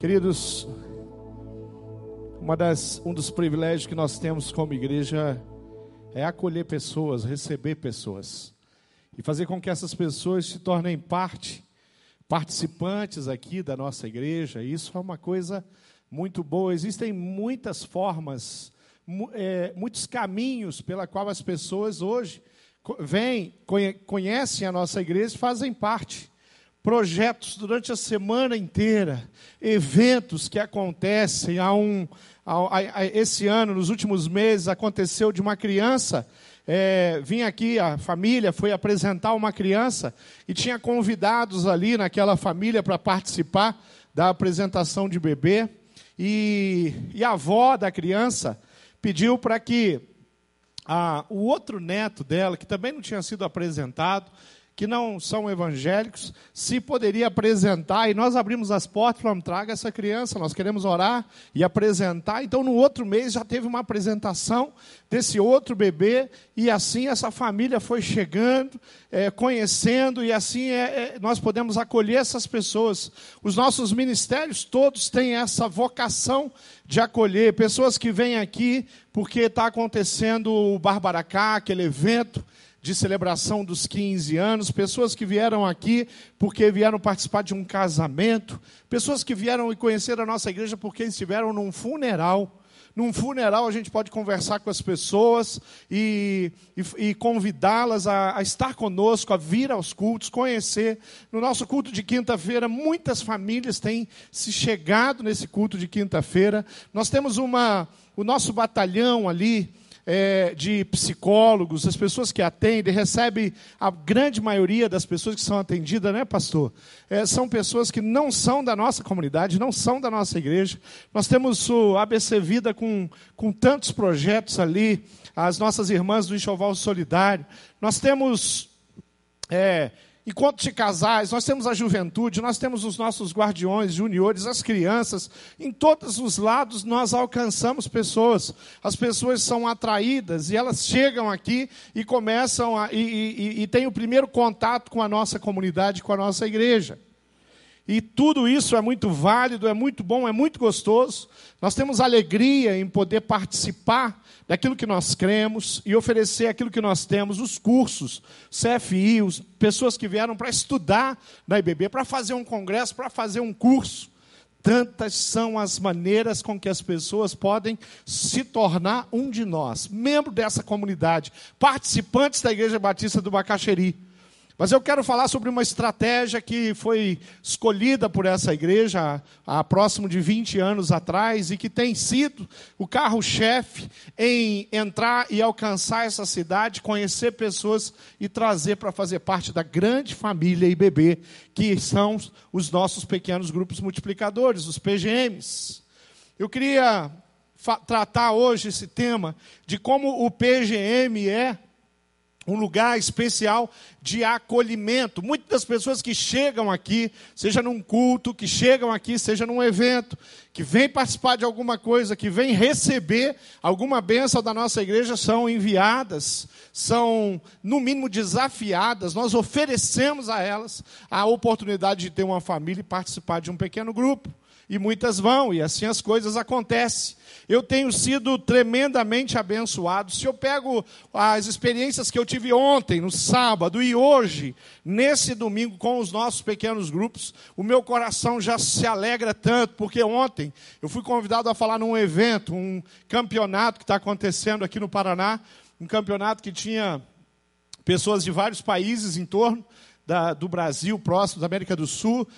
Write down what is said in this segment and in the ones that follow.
Queridos, uma das, um dos privilégios que nós temos como igreja é acolher pessoas, receber pessoas e fazer com que essas pessoas se tornem parte, participantes aqui da nossa igreja. Isso é uma coisa muito boa. Existem muitas formas, é, muitos caminhos pela qual as pessoas hoje vêm, conhecem a nossa igreja e fazem parte projetos durante a semana inteira, eventos que acontecem. Há um, há, há, esse ano, nos últimos meses, aconteceu de uma criança. É, vim aqui, a família foi apresentar uma criança e tinha convidados ali naquela família para participar da apresentação de bebê. E, e a avó da criança pediu para que a, o outro neto dela, que também não tinha sido apresentado, que não são evangélicos, se poderia apresentar, e nós abrimos as portas, falamos, traga essa criança, nós queremos orar e apresentar. Então, no outro mês, já teve uma apresentação desse outro bebê, e assim essa família foi chegando, é, conhecendo, e assim é, é, nós podemos acolher essas pessoas. Os nossos ministérios todos têm essa vocação de acolher pessoas que vêm aqui porque está acontecendo o Barbaracá, aquele evento de celebração dos 15 anos, pessoas que vieram aqui porque vieram participar de um casamento, pessoas que vieram e conhecer a nossa igreja porque estiveram num funeral. Num funeral a gente pode conversar com as pessoas e, e, e convidá-las a, a estar conosco, a vir aos cultos, conhecer. No nosso culto de quinta-feira, muitas famílias têm se chegado nesse culto de quinta-feira. Nós temos uma, o nosso batalhão ali, é, de psicólogos, as pessoas que atendem, recebe a grande maioria das pessoas que são atendidas, né, pastor? É, são pessoas que não são da nossa comunidade, não são da nossa igreja. Nós temos o ABC Vida com, com tantos projetos ali, as nossas irmãs do Enxoval Solidário. Nós temos. É, Enquanto de casais, nós temos a juventude, nós temos os nossos guardiões, juniores, as crianças. Em todos os lados nós alcançamos pessoas. As pessoas são atraídas e elas chegam aqui e começam a, e, e, e têm o primeiro contato com a nossa comunidade, com a nossa igreja. E tudo isso é muito válido, é muito bom, é muito gostoso. Nós temos alegria em poder participar daquilo que nós cremos e oferecer aquilo que nós temos, os cursos, CFI, os, pessoas que vieram para estudar na IBB, para fazer um congresso, para fazer um curso. Tantas são as maneiras com que as pessoas podem se tornar um de nós, membro dessa comunidade, participantes da Igreja Batista do Bacaxeri. Mas eu quero falar sobre uma estratégia que foi escolhida por essa igreja há, próximo de 20 anos atrás e que tem sido o carro-chefe em entrar e alcançar essa cidade, conhecer pessoas e trazer para fazer parte da grande família IBB, que são os nossos pequenos grupos multiplicadores, os PGMs. Eu queria tratar hoje esse tema de como o PGM é um lugar especial de acolhimento. Muitas das pessoas que chegam aqui, seja num culto, que chegam aqui, seja num evento, que vêm participar de alguma coisa, que vêm receber alguma bênção da nossa igreja, são enviadas, são, no mínimo, desafiadas. Nós oferecemos a elas a oportunidade de ter uma família e participar de um pequeno grupo e muitas vão, e assim as coisas acontecem. Eu tenho sido tremendamente abençoado. Se eu pego as experiências que eu tive ontem, no sábado, e hoje, nesse domingo, com os nossos pequenos grupos, o meu coração já se alegra tanto, porque ontem eu fui convidado a falar num evento, um campeonato que está acontecendo aqui no Paraná, um campeonato que tinha pessoas de vários países em torno da, do Brasil, próximo da América do Sul,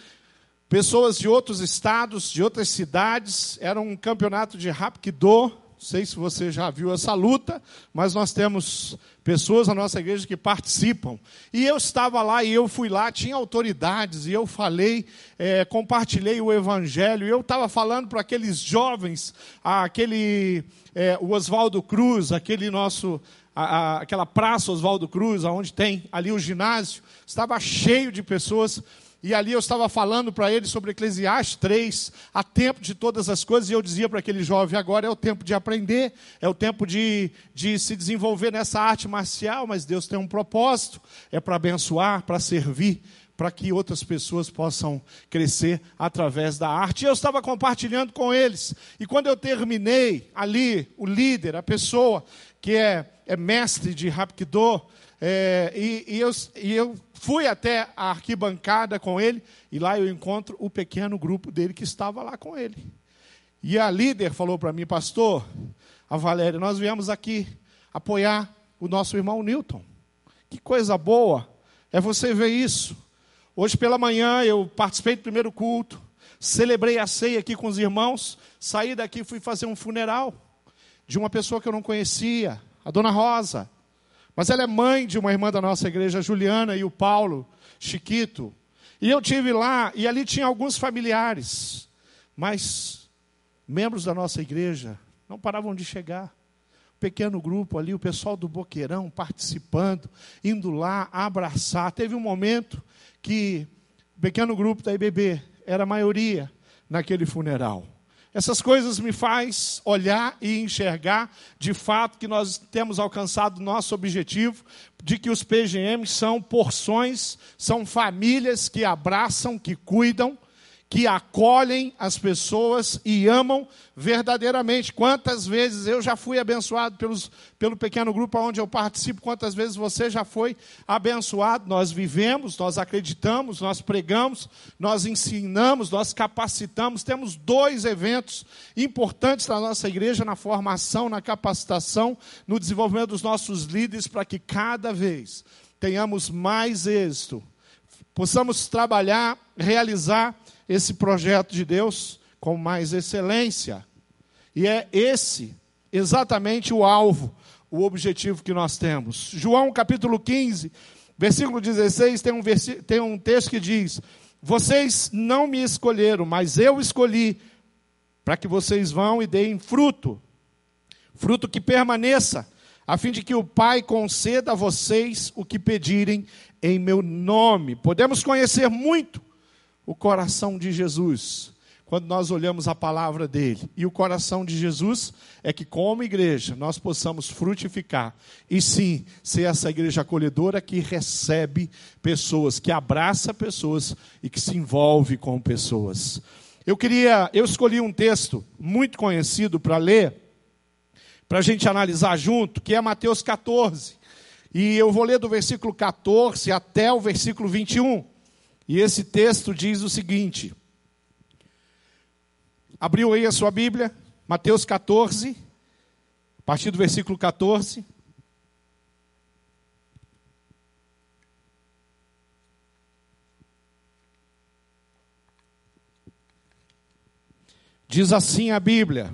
Pessoas de outros estados, de outras cidades, era um campeonato de Rapkido. Não sei se você já viu essa luta, mas nós temos pessoas na nossa igreja que participam. E eu estava lá e eu fui lá, tinha autoridades, e eu falei, é, compartilhei o evangelho, e eu estava falando para aqueles jovens, aquele é, Oswaldo Cruz, aquele nosso. A, a, aquela praça Oswaldo Cruz, onde tem ali o ginásio, estava cheio de pessoas e ali eu estava falando para ele sobre Eclesiastes 3, há tempo de todas as coisas, e eu dizia para aquele jovem: agora é o tempo de aprender, é o tempo de, de se desenvolver nessa arte marcial, mas Deus tem um propósito: é para abençoar, para servir, para que outras pessoas possam crescer através da arte. E eu estava compartilhando com eles. E quando eu terminei ali, o líder, a pessoa que é, é mestre de Rapkido, é, e, e, eu, e eu fui até a arquibancada com ele, e lá eu encontro o pequeno grupo dele que estava lá com ele. E a líder falou para mim, pastor, a Valéria, nós viemos aqui apoiar o nosso irmão Newton. Que coisa boa é você ver isso. Hoje pela manhã eu participei do primeiro culto, celebrei a ceia aqui com os irmãos, saí daqui e fui fazer um funeral de uma pessoa que eu não conhecia, a dona Rosa. Mas ela é mãe de uma irmã da nossa igreja, Juliana, e o Paulo, Chiquito. E eu tive lá, e ali tinha alguns familiares, mas membros da nossa igreja não paravam de chegar. Pequeno grupo ali, o pessoal do Boqueirão participando, indo lá abraçar. Teve um momento que o pequeno grupo da IBB era a maioria naquele funeral. Essas coisas me faz olhar e enxergar de fato que nós temos alcançado nosso objetivo de que os PGMs são porções, são famílias que abraçam, que cuidam, que acolhem as pessoas e amam verdadeiramente. Quantas vezes eu já fui abençoado pelos, pelo pequeno grupo onde eu participo, quantas vezes você já foi abençoado? Nós vivemos, nós acreditamos, nós pregamos, nós ensinamos, nós capacitamos. Temos dois eventos importantes na nossa igreja, na formação, na capacitação, no desenvolvimento dos nossos líderes, para que cada vez tenhamos mais êxito, possamos trabalhar, realizar esse projeto de Deus com mais excelência. E é esse exatamente o alvo, o objetivo que nós temos. João capítulo 15, versículo 16, tem um, tem um texto que diz: Vocês não me escolheram, mas eu escolhi para que vocês vão e deem fruto, fruto que permaneça, a fim de que o Pai conceda a vocês o que pedirem em meu nome. Podemos conhecer muito o coração de Jesus, quando nós olhamos a palavra dele. E o coração de Jesus é que, como igreja, nós possamos frutificar e sim ser essa igreja acolhedora que recebe pessoas, que abraça pessoas e que se envolve com pessoas. Eu queria, eu escolhi um texto muito conhecido para ler, para a gente analisar junto, que é Mateus 14. E eu vou ler do versículo 14 até o versículo 21. E esse texto diz o seguinte: abriu aí a sua Bíblia, Mateus 14, a partir do versículo 14. Diz assim a Bíblia: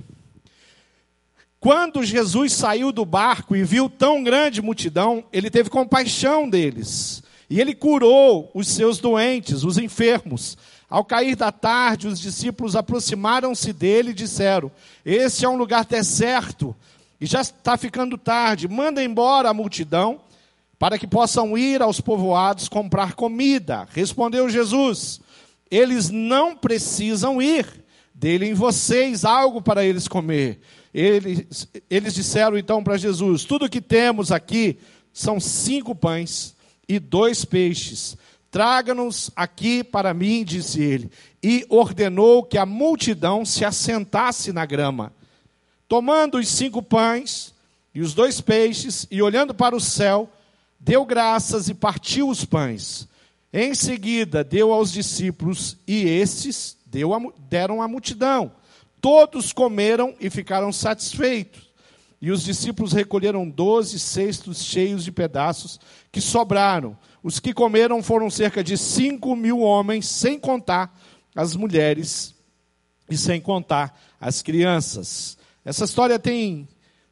Quando Jesus saiu do barco e viu tão grande multidão, ele teve compaixão deles e ele curou os seus doentes, os enfermos. Ao cair da tarde, os discípulos aproximaram-se dele e disseram: Este é um lugar deserto e já está ficando tarde. Manda embora a multidão para que possam ir aos povoados comprar comida. Respondeu Jesus: Eles não precisam ir. Dele em vocês algo para eles comer. Eles, eles disseram então para Jesus: Tudo que temos aqui são cinco pães e dois peixes. Traga-nos aqui para mim, disse ele. E ordenou que a multidão se assentasse na grama. Tomando os cinco pães e os dois peixes, e olhando para o céu, deu graças e partiu os pães. Em seguida, deu aos discípulos, e estes deram à multidão. Todos comeram e ficaram satisfeitos. E os discípulos recolheram doze cestos cheios de pedaços que sobraram. Os que comeram foram cerca de cinco mil homens, sem contar as mulheres e sem contar as crianças. Essa história tem,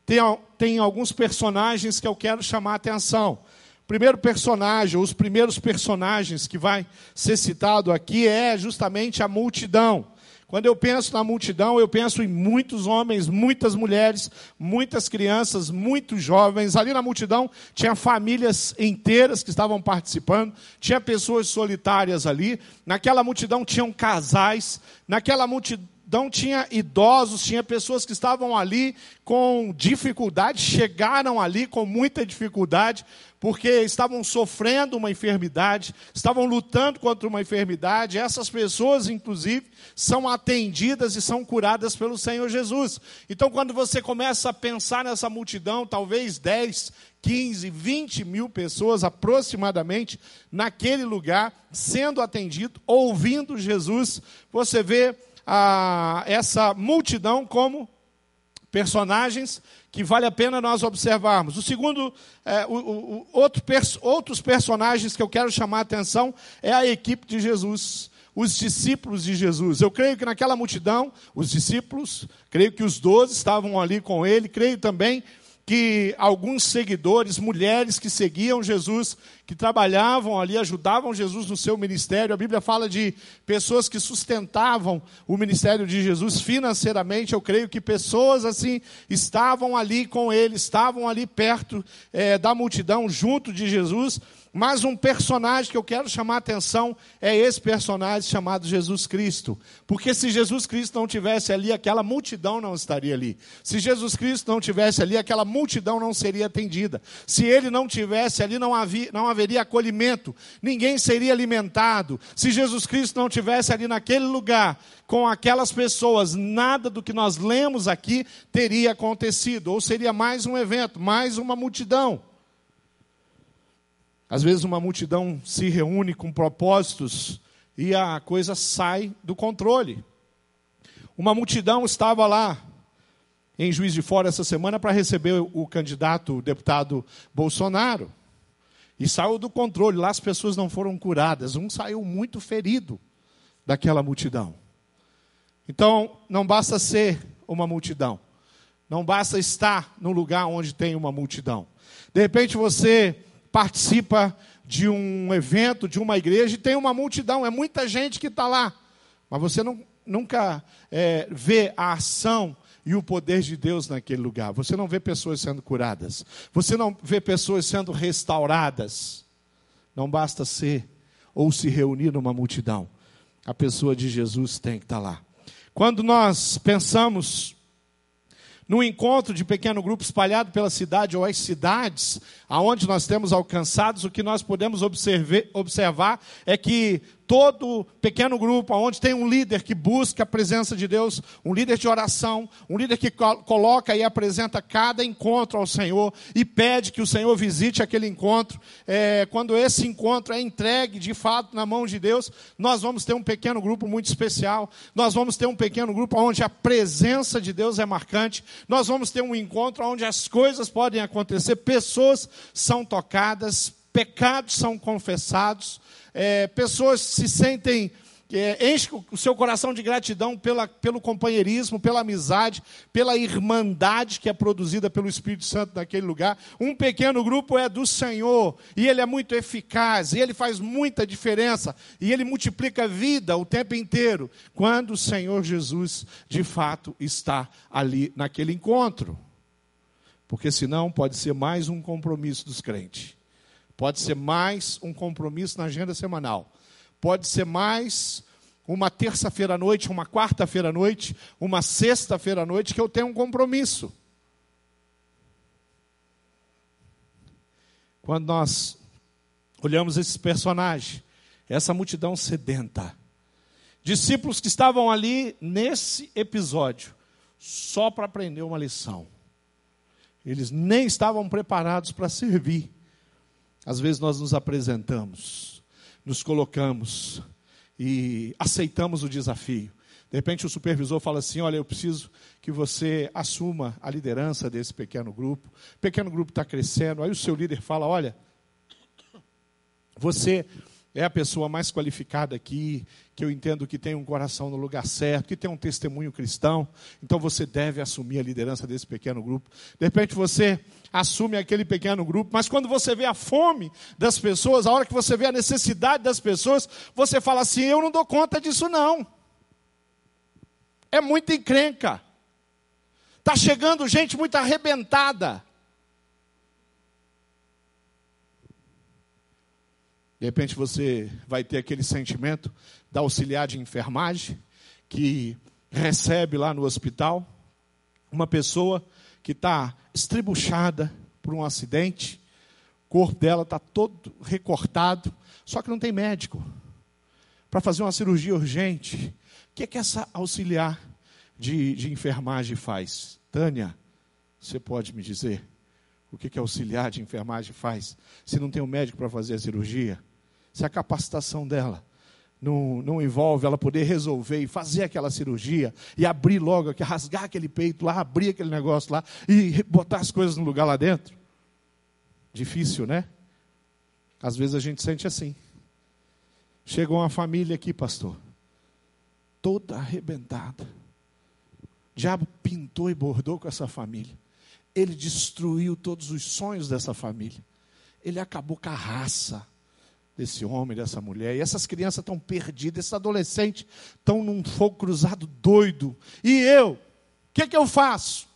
tem, tem alguns personagens que eu quero chamar a atenção. O primeiro personagem, os primeiros personagens que vai ser citado aqui é justamente a multidão. Quando eu penso na multidão, eu penso em muitos homens, muitas mulheres, muitas crianças, muitos jovens. Ali na multidão tinha famílias inteiras que estavam participando, tinha pessoas solitárias ali. Naquela multidão tinham casais, naquela multidão multidão tinha idosos, tinha pessoas que estavam ali com dificuldade, chegaram ali com muita dificuldade, porque estavam sofrendo uma enfermidade, estavam lutando contra uma enfermidade. Essas pessoas, inclusive, são atendidas e são curadas pelo Senhor Jesus. Então, quando você começa a pensar nessa multidão, talvez 10, 15, 20 mil pessoas aproximadamente naquele lugar, sendo atendido, ouvindo Jesus, você vê ah, essa multidão como personagens que vale a pena nós observarmos. O segundo, é, o, o, outro, outros personagens que eu quero chamar a atenção é a equipe de Jesus, os discípulos de Jesus. Eu creio que naquela multidão, os discípulos, creio que os doze estavam ali com ele, creio também que alguns seguidores, mulheres que seguiam Jesus, que trabalhavam ali, ajudavam Jesus no seu ministério. A Bíblia fala de pessoas que sustentavam o ministério de Jesus financeiramente. Eu creio que pessoas assim estavam ali com ele, estavam ali perto é, da multidão, junto de Jesus mas um personagem que eu quero chamar a atenção é esse personagem chamado Jesus Cristo. Porque se Jesus Cristo não tivesse ali, aquela multidão não estaria ali. Se Jesus Cristo não tivesse ali, aquela multidão não seria atendida. Se ele não tivesse ali, não, havia, não haveria acolhimento. Ninguém seria alimentado. Se Jesus Cristo não tivesse ali naquele lugar, com aquelas pessoas, nada do que nós lemos aqui teria acontecido. Ou seria mais um evento, mais uma multidão. Às vezes uma multidão se reúne com propósitos e a coisa sai do controle. Uma multidão estava lá em Juiz de Fora essa semana para receber o candidato o deputado Bolsonaro. E saiu do controle, lá as pessoas não foram curadas, um saiu muito ferido daquela multidão. Então, não basta ser uma multidão, não basta estar no lugar onde tem uma multidão. De repente você participa de um evento, de uma igreja, e tem uma multidão, é muita gente que está lá. Mas você não, nunca é, vê a ação e o poder de Deus naquele lugar. Você não vê pessoas sendo curadas. Você não vê pessoas sendo restauradas. Não basta ser ou se reunir numa multidão. A pessoa de Jesus tem que estar tá lá. Quando nós pensamos num encontro de pequeno grupo espalhado pela cidade ou as cidades, aonde nós temos alcançados, o que nós podemos observar é que todo pequeno grupo, onde tem um líder que busca a presença de Deus, um líder de oração, um líder que coloca e apresenta cada encontro ao Senhor e pede que o Senhor visite aquele encontro. É, quando esse encontro é entregue de fato na mão de Deus, nós vamos ter um pequeno grupo muito especial. Nós vamos ter um pequeno grupo onde a presença de Deus é marcante. Nós vamos ter um encontro onde as coisas podem acontecer, pessoas são tocadas, pecados são confessados é, pessoas se sentem, é, enche o seu coração de gratidão pela, pelo companheirismo, pela amizade, pela irmandade que é produzida pelo Espírito Santo naquele lugar. Um pequeno grupo é do Senhor e ele é muito eficaz, e ele faz muita diferença, e ele multiplica vida o tempo inteiro, quando o Senhor Jesus de fato está ali naquele encontro. Porque senão pode ser mais um compromisso dos crentes. Pode ser mais um compromisso na agenda semanal. Pode ser mais uma terça-feira à noite, uma quarta-feira à noite, uma sexta-feira à noite que eu tenho um compromisso. Quando nós olhamos esses personagens, essa multidão sedenta, discípulos que estavam ali nesse episódio só para aprender uma lição. Eles nem estavam preparados para servir. Às vezes nós nos apresentamos, nos colocamos e aceitamos o desafio. De repente o supervisor fala assim: Olha, eu preciso que você assuma a liderança desse pequeno grupo. O pequeno grupo está crescendo. Aí o seu líder fala: Olha, você é a pessoa mais qualificada aqui, que eu entendo que tem um coração no lugar certo, que tem um testemunho cristão, então você deve assumir a liderança desse pequeno grupo. De repente você assume aquele pequeno grupo, mas quando você vê a fome das pessoas, a hora que você vê a necessidade das pessoas, você fala assim: eu não dou conta disso não. É muita encrenca. Está chegando gente muito arrebentada. De repente você vai ter aquele sentimento da auxiliar de enfermagem, que recebe lá no hospital uma pessoa que está estribuchada por um acidente, o corpo dela está todo recortado, só que não tem médico para fazer uma cirurgia urgente. O que é que essa auxiliar de, de enfermagem faz? Tânia, você pode me dizer o que, que a auxiliar de enfermagem faz? Se não tem um médico para fazer a cirurgia? Se a capacitação dela não, não envolve ela poder resolver e fazer aquela cirurgia e abrir logo, rasgar aquele peito lá, abrir aquele negócio lá e botar as coisas no lugar lá dentro. Difícil, né? Às vezes a gente sente assim. Chegou uma família aqui, pastor, toda arrebentada. O diabo pintou e bordou com essa família. Ele destruiu todos os sonhos dessa família. Ele acabou com a raça desse homem, dessa mulher. E essas crianças estão perdidas, esses adolescentes estão num fogo cruzado doido. E eu? O que, que eu faço?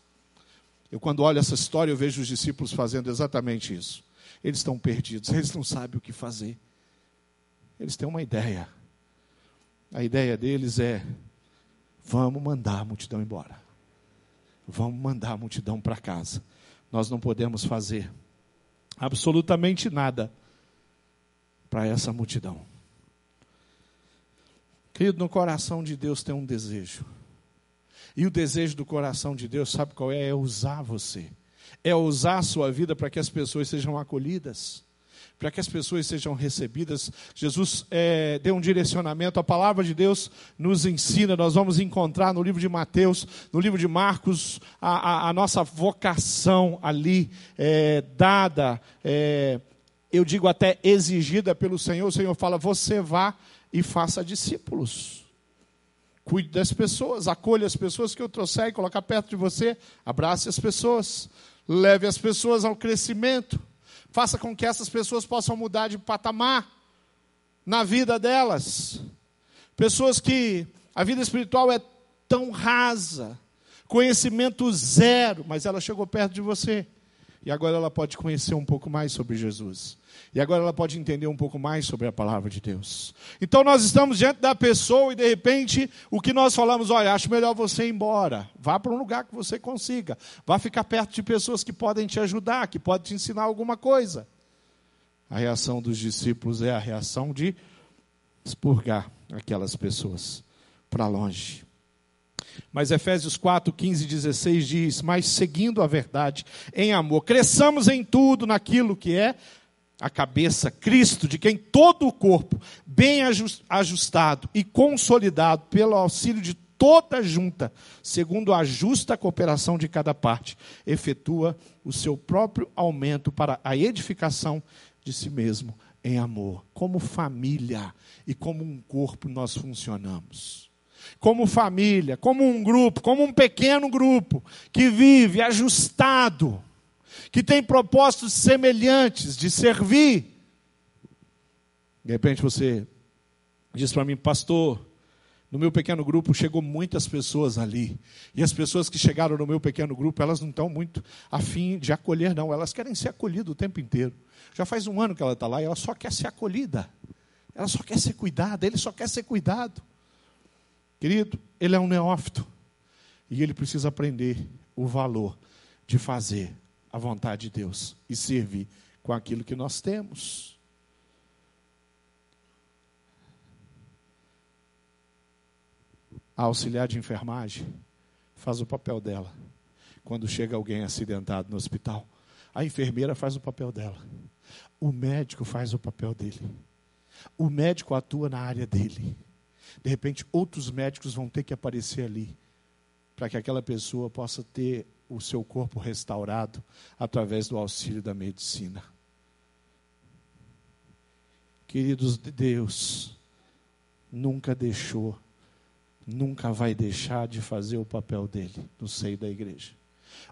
Eu, quando olho essa história, eu vejo os discípulos fazendo exatamente isso. Eles estão perdidos, eles não sabem o que fazer. Eles têm uma ideia. A ideia deles é: vamos mandar a multidão embora. Vamos mandar a multidão para casa. Nós não podemos fazer absolutamente nada para essa multidão. Querido, no coração de Deus tem um desejo. E o desejo do coração de Deus, sabe qual é? É usar você. É usar a sua vida para que as pessoas sejam acolhidas, para que as pessoas sejam recebidas. Jesus é, deu um direcionamento, a palavra de Deus nos ensina, nós vamos encontrar no livro de Mateus, no livro de Marcos, a, a, a nossa vocação ali é, dada. É, eu digo até exigida pelo Senhor, o Senhor fala: você vá e faça discípulos. Cuide das pessoas, acolha as pessoas que eu trouxer e colocar perto de você, abrace as pessoas, leve as pessoas ao crescimento, faça com que essas pessoas possam mudar de patamar na vida delas. Pessoas que a vida espiritual é tão rasa, conhecimento zero, mas ela chegou perto de você. E agora ela pode conhecer um pouco mais sobre Jesus. E agora ela pode entender um pouco mais sobre a palavra de Deus. Então nós estamos diante da pessoa e de repente o que nós falamos, olha, acho melhor você ir embora. Vá para um lugar que você consiga. Vá ficar perto de pessoas que podem te ajudar, que podem te ensinar alguma coisa. A reação dos discípulos é a reação de expurgar aquelas pessoas para longe. Mas Efésios 4, 15 e 16 diz: Mas seguindo a verdade em amor, cresçamos em tudo naquilo que é a cabeça, Cristo, de quem todo o corpo, bem ajustado e consolidado pelo auxílio de toda junta, segundo a justa cooperação de cada parte, efetua o seu próprio aumento para a edificação de si mesmo em amor. Como família e como um corpo nós funcionamos como família, como um grupo, como um pequeno grupo que vive ajustado, que tem propósitos semelhantes de servir. De repente você diz para mim, pastor, no meu pequeno grupo chegou muitas pessoas ali. E as pessoas que chegaram no meu pequeno grupo, elas não estão muito afim de acolher, não. Elas querem ser acolhidas o tempo inteiro. Já faz um ano que ela está lá e ela só quer ser acolhida. Ela só quer ser cuidada, ele só quer ser cuidado. Querido, ele é um neófito e ele precisa aprender o valor de fazer a vontade de Deus e servir com aquilo que nós temos. A auxiliar de enfermagem faz o papel dela. Quando chega alguém acidentado no hospital, a enfermeira faz o papel dela. O médico faz o papel dele. O médico atua na área dele. De repente, outros médicos vão ter que aparecer ali para que aquela pessoa possa ter o seu corpo restaurado através do auxílio da medicina. Queridos de Deus, nunca deixou, nunca vai deixar de fazer o papel dele no seio da igreja.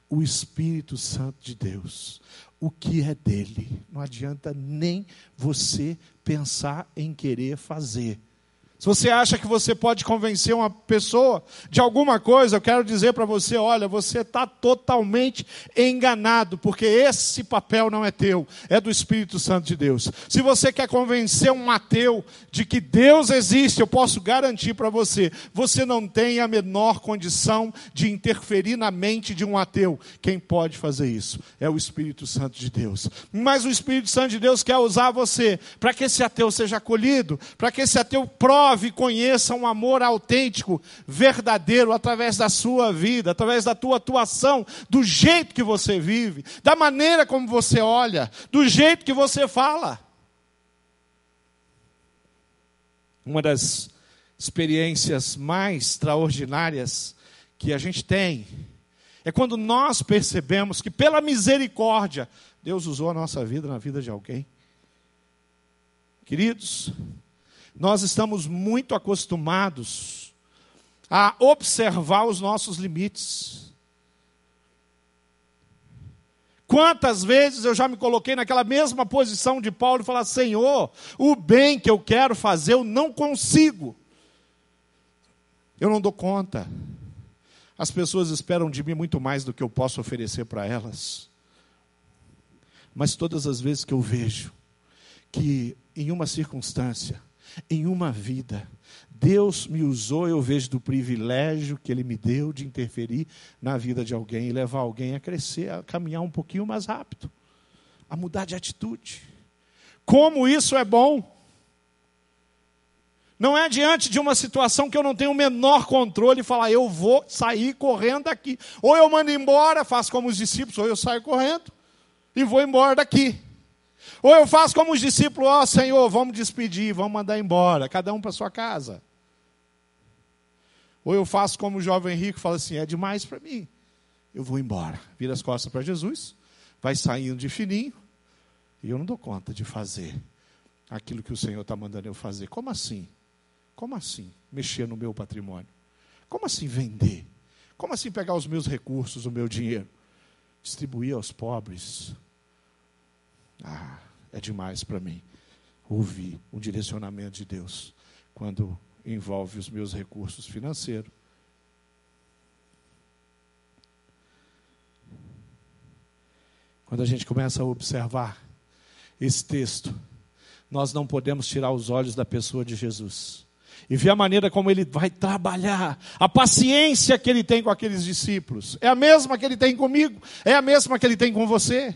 O Espírito Santo de Deus, o que é dele, não adianta nem você pensar em querer fazer Se você acha que você pode convencer uma pessoa de alguma coisa, eu quero dizer para você: olha, você está totalmente enganado, porque esse papel não é teu, é do Espírito Santo de Deus. Se você quer convencer um ateu de que Deus existe, eu posso garantir para você: você não tem a menor condição de interferir na mente de um ateu. Quem pode fazer isso é o Espírito Santo de Deus. Mas o Espírito Santo de Deus quer usar você para que esse ateu seja acolhido, para que esse ateu prove prove conheça um amor autêntico, verdadeiro, através da sua vida, através da tua atuação, do jeito que você vive, da maneira como você olha, do jeito que você fala. Uma das experiências mais extraordinárias que a gente tem é quando nós percebemos que, pela misericórdia, Deus usou a nossa vida na vida de alguém. Queridos, nós estamos muito acostumados a observar os nossos limites. Quantas vezes eu já me coloquei naquela mesma posição de Paulo e falar: Senhor, o bem que eu quero fazer eu não consigo. Eu não dou conta. As pessoas esperam de mim muito mais do que eu posso oferecer para elas. Mas todas as vezes que eu vejo que em uma circunstância em uma vida. Deus me usou, eu vejo do privilégio que Ele me deu de interferir na vida de alguém e levar alguém a crescer, a caminhar um pouquinho mais rápido, a mudar de atitude. Como isso é bom! Não é diante de uma situação que eu não tenho o menor controle e falar, eu vou sair correndo daqui. Ou eu mando embora, faço como os discípulos, ou eu saio correndo e vou embora daqui. Ou eu faço como os discípulos, ó oh, Senhor, vamos despedir, vamos mandar embora, cada um para sua casa. Ou eu faço como o jovem rico, fala assim, é demais para mim, eu vou embora. Vira as costas para Jesus, vai saindo de fininho, e eu não dou conta de fazer aquilo que o Senhor está mandando eu fazer. Como assim? Como assim mexer no meu patrimônio? Como assim vender? Como assim pegar os meus recursos, o meu dinheiro? Distribuir aos pobres? Ah, é demais para mim ouvir o direcionamento de Deus quando envolve os meus recursos financeiros. Quando a gente começa a observar esse texto, nós não podemos tirar os olhos da pessoa de Jesus e ver a maneira como ele vai trabalhar, a paciência que ele tem com aqueles discípulos. É a mesma que ele tem comigo, é a mesma que ele tem com você.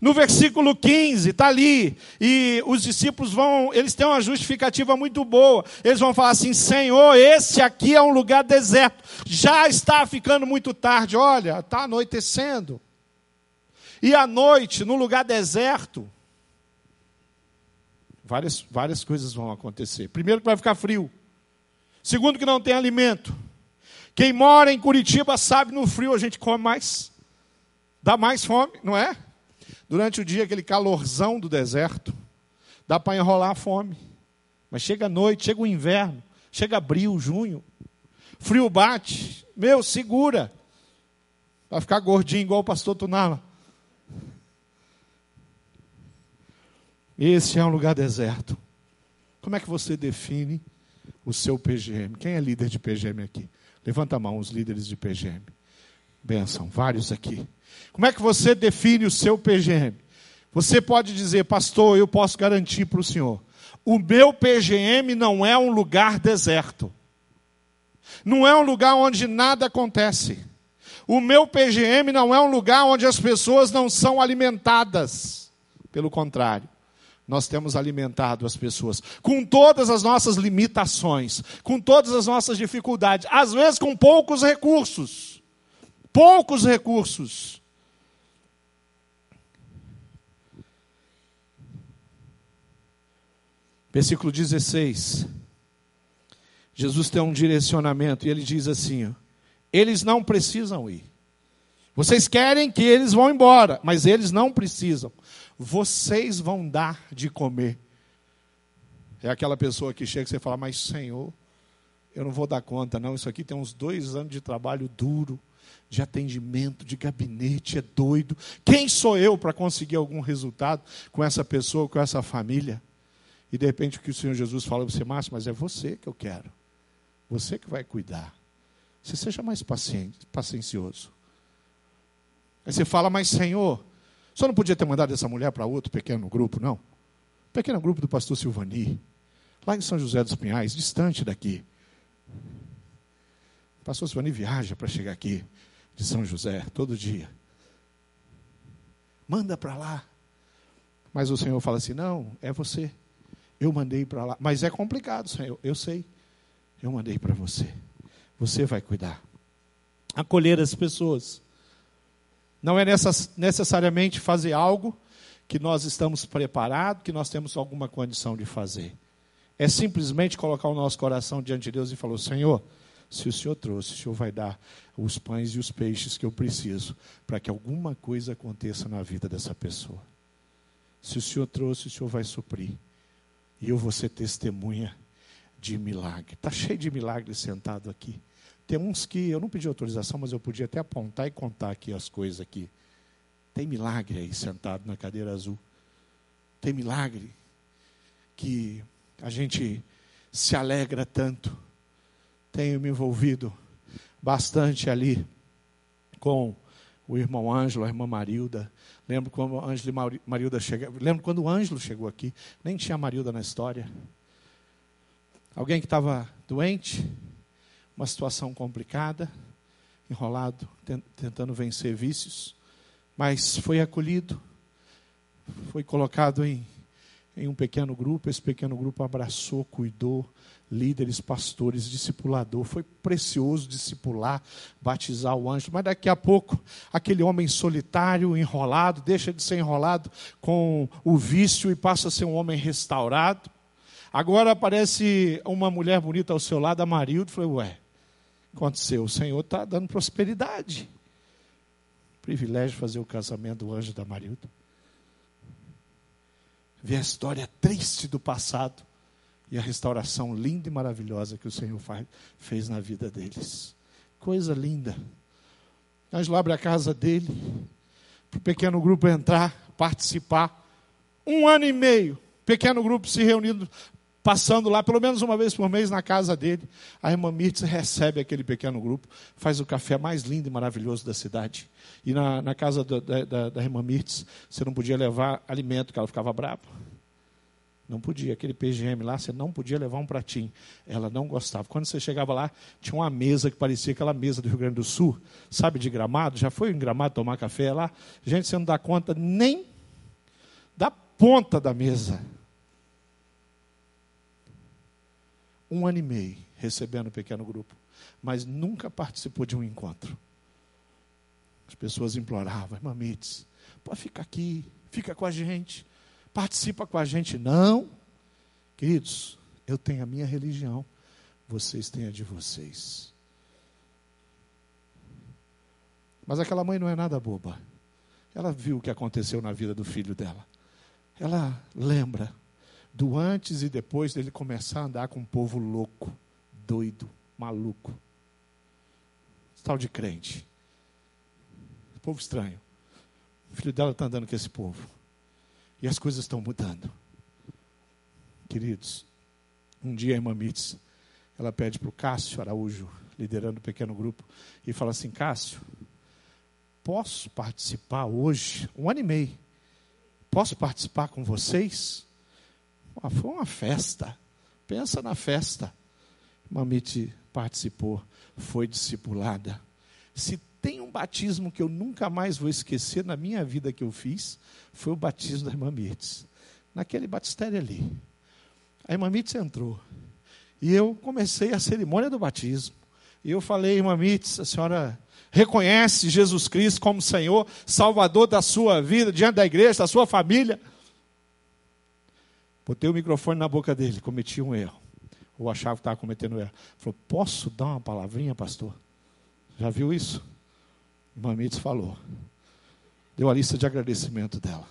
No versículo 15, está ali, e os discípulos vão, eles têm uma justificativa muito boa. Eles vão falar assim: Senhor, esse aqui é um lugar deserto, já está ficando muito tarde, olha, está anoitecendo. E à noite, no lugar deserto, várias, várias coisas vão acontecer. Primeiro, que vai ficar frio. Segundo, que não tem alimento. Quem mora em Curitiba sabe no frio a gente come mais, dá mais fome, não é? Durante o dia, aquele calorzão do deserto, dá para enrolar a fome. Mas chega a noite, chega o inverno, chega abril, junho, frio bate, meu, segura. Vai ficar gordinho igual o pastor Tunala. Esse é um lugar deserto. Como é que você define o seu PGM? Quem é líder de PGM aqui? Levanta a mão, os líderes de PGM. Benção, vários aqui. Como é que você define o seu PGM? Você pode dizer, pastor, eu posso garantir para o senhor: o meu PGM não é um lugar deserto, não é um lugar onde nada acontece. O meu PGM não é um lugar onde as pessoas não são alimentadas. Pelo contrário, nós temos alimentado as pessoas com todas as nossas limitações, com todas as nossas dificuldades, às vezes com poucos recursos. Poucos recursos. Versículo 16. Jesus tem um direcionamento e ele diz assim: ó, eles não precisam ir. Vocês querem que eles vão embora, mas eles não precisam. Vocês vão dar de comer. É aquela pessoa que chega e você fala, mas Senhor, eu não vou dar conta, não. Isso aqui tem uns dois anos de trabalho duro, de atendimento, de gabinete, é doido. Quem sou eu para conseguir algum resultado com essa pessoa, com essa família? E de repente o que o Senhor Jesus fala para você, Márcio, mas é você que eu quero. Você que vai cuidar. Você seja mais paciente, paciencioso. Aí você fala, mas Senhor, só não podia ter mandado essa mulher para outro pequeno grupo, não? Pequeno grupo do pastor Silvani, lá em São José dos Pinhais, distante daqui. O pastor Silvani viaja para chegar aqui de São José todo dia. Manda para lá. Mas o Senhor fala assim: não, é você. Eu mandei para lá. Mas é complicado, Senhor, eu sei. Eu mandei para você. Você vai cuidar. Acolher as pessoas. Não é necessariamente fazer algo que nós estamos preparados, que nós temos alguma condição de fazer. É simplesmente colocar o nosso coração diante de Deus e falar: Senhor, se o Senhor trouxe, o Senhor vai dar os pães e os peixes que eu preciso para que alguma coisa aconteça na vida dessa pessoa. Se o Senhor trouxe, o Senhor vai suprir. E eu vou ser testemunha de milagre. Está cheio de milagres sentado aqui. Tem uns que eu não pedi autorização, mas eu podia até apontar e contar aqui as coisas aqui. Tem milagre aí sentado na cadeira azul. Tem milagre que a gente se alegra tanto. Tenho me envolvido bastante ali com o irmão Ângelo, a irmã Marilda. Lembro quando o Ângelo e Marilda chegaram. Lembro quando o Ângelo chegou aqui. Nem tinha Marilda na história. Alguém que estava doente, uma situação complicada, enrolado, tentando vencer vícios, mas foi acolhido, foi colocado em, em um pequeno grupo. Esse pequeno grupo abraçou, cuidou, líderes, pastores, discipulador. Foi precioso discipular, batizar o anjo. Mas daqui a pouco, aquele homem solitário, enrolado, deixa de ser enrolado com o vício e passa a ser um homem restaurado. Agora aparece uma mulher bonita ao seu lado, a Marildo. Falei, ué, aconteceu? O Senhor está dando prosperidade. Privilégio fazer o casamento do anjo da Marildo. Ver a história triste do passado e a restauração linda e maravilhosa que o Senhor faz, fez na vida deles. Coisa linda. Ângelo abre a casa dele, para o pequeno grupo entrar, participar. Um ano e meio, pequeno grupo se reunindo passando lá pelo menos uma vez por mês na casa dele. A irmã Mirtz recebe aquele pequeno grupo, faz o café mais lindo e maravilhoso da cidade. E na, na casa da, da, da irmã Mirtz, você não podia levar alimento, que ela ficava brava. Não podia, aquele PGM lá, você não podia levar um pratinho. Ela não gostava. Quando você chegava lá, tinha uma mesa que parecia aquela mesa do Rio Grande do Sul, sabe, de gramado. Já foi em gramado tomar café lá? Gente, você não dá conta nem da ponta da mesa. Um ano e meio recebendo um pequeno grupo, mas nunca participou de um encontro. As pessoas imploravam, irmã Mitz, pode ficar aqui, fica com a gente, participa com a gente. Não, queridos, eu tenho a minha religião, vocês têm a de vocês. Mas aquela mãe não é nada boba. Ela viu o que aconteceu na vida do filho dela. Ela lembra do antes e depois dele começar a andar com um povo louco, doido, maluco. Tal de crente. Povo estranho. O filho dela está andando com esse povo. E as coisas estão mudando. Queridos, um dia a irmã Mitz, ela pede para o Cássio Araújo, liderando o pequeno grupo, e fala assim: Cássio, posso participar hoje, um ano e meio, posso participar com vocês? Foi uma festa. Pensa na festa. Mamite participou, foi discipulada. Se tem um batismo que eu nunca mais vou esquecer na minha vida que eu fiz, foi o batismo da irmã Mirtes. Naquele batistério ali. A irmã Mirtes entrou. E eu comecei a cerimônia do batismo. E eu falei, irmã Mirtes, a senhora reconhece Jesus Cristo como Senhor, Salvador da sua vida, diante da igreja, da sua família? Botei o microfone na boca dele, cometi um erro. Ou achava que estava cometendo um erro. Falou, posso dar uma palavrinha, pastor? Já viu isso? Mitz falou. Deu a lista de agradecimento dela.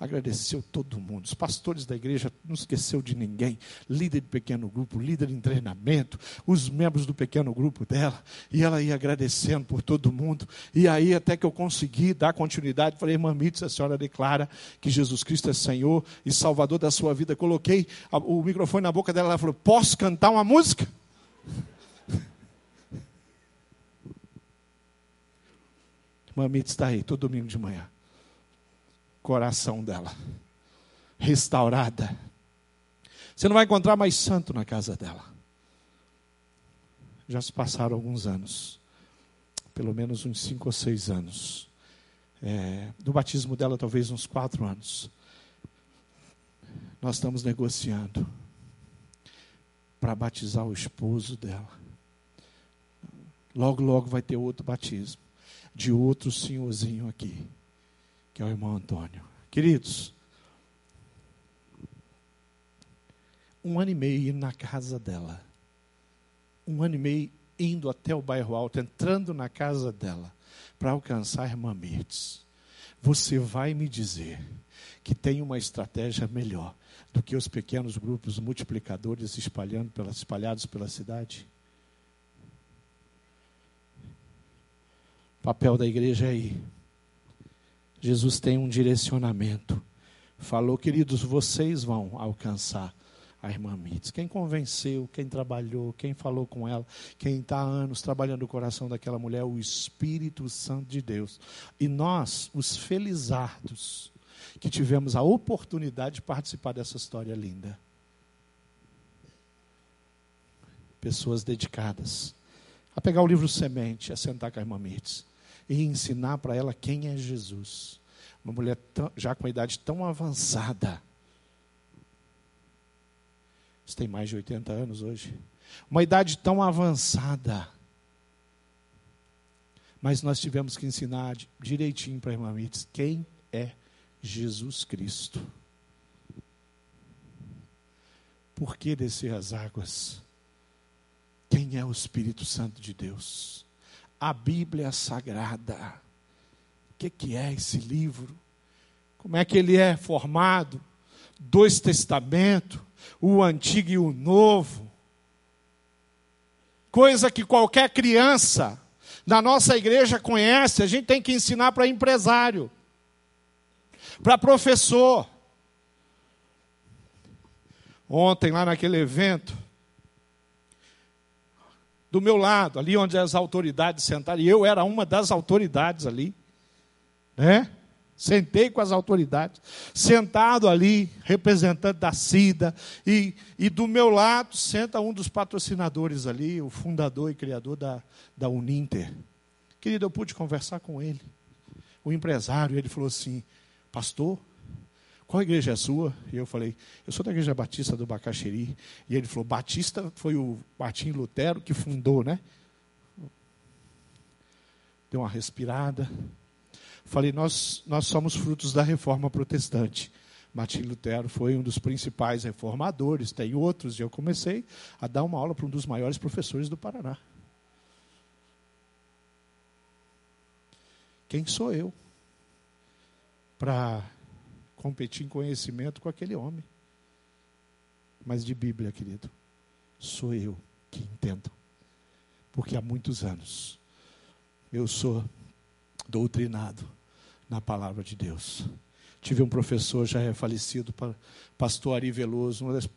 Agradeceu todo mundo. Os pastores da igreja não esqueceu de ninguém. Líder de pequeno grupo, líder em treinamento, os membros do pequeno grupo dela. E ela ia agradecendo por todo mundo. E aí, até que eu consegui dar continuidade, falei, irmã Mitz, a senhora declara que Jesus Cristo é Senhor e Salvador da sua vida. Coloquei o microfone na boca dela, ela falou: Posso cantar uma música? Irmã Mitz está aí, todo domingo de manhã coração dela, restaurada. Você não vai encontrar mais santo na casa dela. Já se passaram alguns anos, pelo menos uns cinco ou seis anos. É, do batismo dela, talvez uns quatro anos. Nós estamos negociando para batizar o esposo dela. Logo, logo vai ter outro batismo de outro senhorzinho aqui que é o irmão Antônio. Queridos, um ano e meio na casa dela, um ano e meio indo até o bairro alto, entrando na casa dela, para alcançar a irmã Mirtes. Você vai me dizer que tem uma estratégia melhor do que os pequenos grupos multiplicadores espalhando pelas, espalhados pela cidade? O papel da igreja é aí Jesus tem um direcionamento. Falou, queridos, vocês vão alcançar a irmã Mitz. Quem convenceu, quem trabalhou, quem falou com ela, quem está há anos trabalhando o coração daquela mulher, o Espírito Santo de Deus. E nós, os felizardos, que tivemos a oportunidade de participar dessa história linda. Pessoas dedicadas a pegar o livro semente, a sentar com a irmã Mirtz e ensinar para ela quem é Jesus. Uma mulher tão, já com a idade tão avançada. Você tem mais de 80 anos hoje. Uma idade tão avançada. Mas nós tivemos que ensinar direitinho para a irmã Mitz quem é Jesus Cristo. Por que descer as águas? Quem é o Espírito Santo de Deus? A Bíblia Sagrada. O que, que é esse livro? Como é que ele é formado? Dois testamentos, o antigo e o novo. Coisa que qualquer criança na nossa igreja conhece, a gente tem que ensinar para empresário, para professor. Ontem, lá naquele evento, do meu lado, ali onde as autoridades sentaram, e eu era uma das autoridades ali, né? Sentei com as autoridades, sentado ali, representante da CIDA, e, e do meu lado senta um dos patrocinadores ali, o fundador e criador da, da Uninter. Querido, eu pude conversar com ele, o empresário, ele falou assim: Pastor, qual igreja é a sua? E eu falei, eu sou da igreja batista do Bacaxeri. E ele falou, Batista foi o Martim Lutero que fundou, né? Deu uma respirada. Falei, nós, nós somos frutos da reforma protestante. Martim Lutero foi um dos principais reformadores, tem outros, e eu comecei a dar uma aula para um dos maiores professores do Paraná. Quem sou eu para competir em conhecimento com aquele homem. Mas de Bíblia, querido, sou eu que entendo. Porque há muitos anos eu sou doutrinado na palavra de Deus. Tive um professor, já falecido, pastor Ari Veloso, uma das,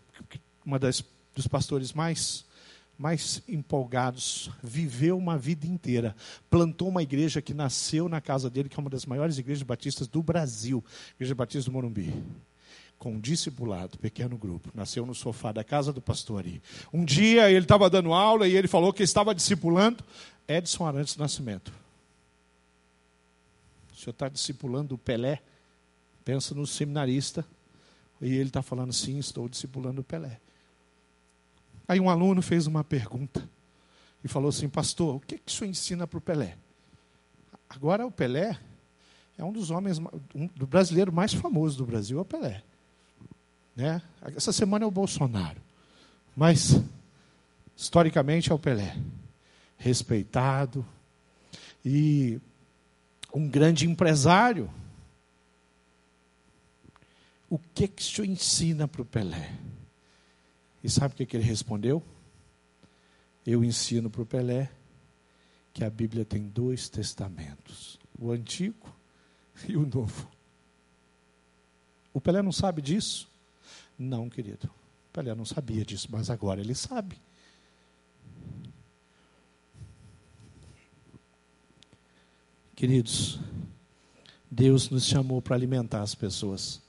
uma das dos pastores mais mais empolgados, viveu uma vida inteira, plantou uma igreja que nasceu na casa dele, que é uma das maiores igrejas batistas do Brasil, Igreja Batista do Morumbi. Com um discipulado, pequeno grupo, nasceu no sofá da casa do pastor. Um dia ele estava dando aula e ele falou que estava discipulando Edson Arantes Nascimento. O senhor está discipulando o Pelé? Pensa no seminarista. E ele está falando, sim, estou discipulando o Pelé. Aí um aluno fez uma pergunta e falou assim: Pastor, o que, que o senhor ensina para o Pelé? Agora o Pelé é um dos homens, um, do brasileiro mais famoso do Brasil, é o Pelé. Né? Essa semana é o Bolsonaro. Mas, historicamente, é o Pelé. Respeitado e um grande empresário. o que, que o senhor ensina para o Pelé? E sabe o que, ele respondeu? Eu ensino para o Pelé que a Bíblia tem dois testamentos: o Antigo e o Novo. O Pelé não sabe disso? Não, querido. O Pelé não sabia disso, mas agora ele sabe. Queridos, Deus nos chamou para alimentar as pessoas,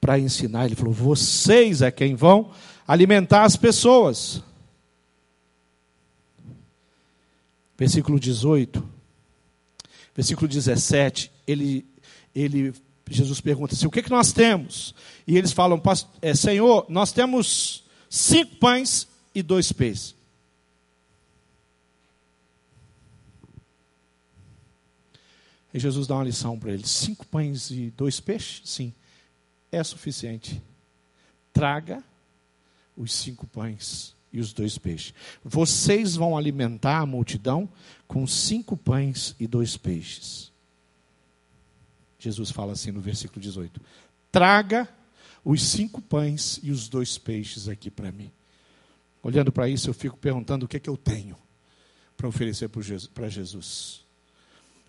para ensinar. Ele falou: vocês é quem vão alimentar as pessoas. Versículo 18, versículo 17, ele, ele, Jesus pergunta assim: o que, que nós temos? E eles falam: é, Senhor, nós temos cinco pães e dois peixes. E Jesus dá uma lição para eles: cinco pães e dois peixes? Sim, é suficiente. Traga os cinco pães e os dois peixes. Vocês vão alimentar a multidão com cinco pães e dois peixes. Jesus fala assim no versículo 18: Traga os cinco pães e os dois peixes aqui para mim. Olhando para isso, eu fico perguntando o que é que eu tenho para oferecer para Jesus.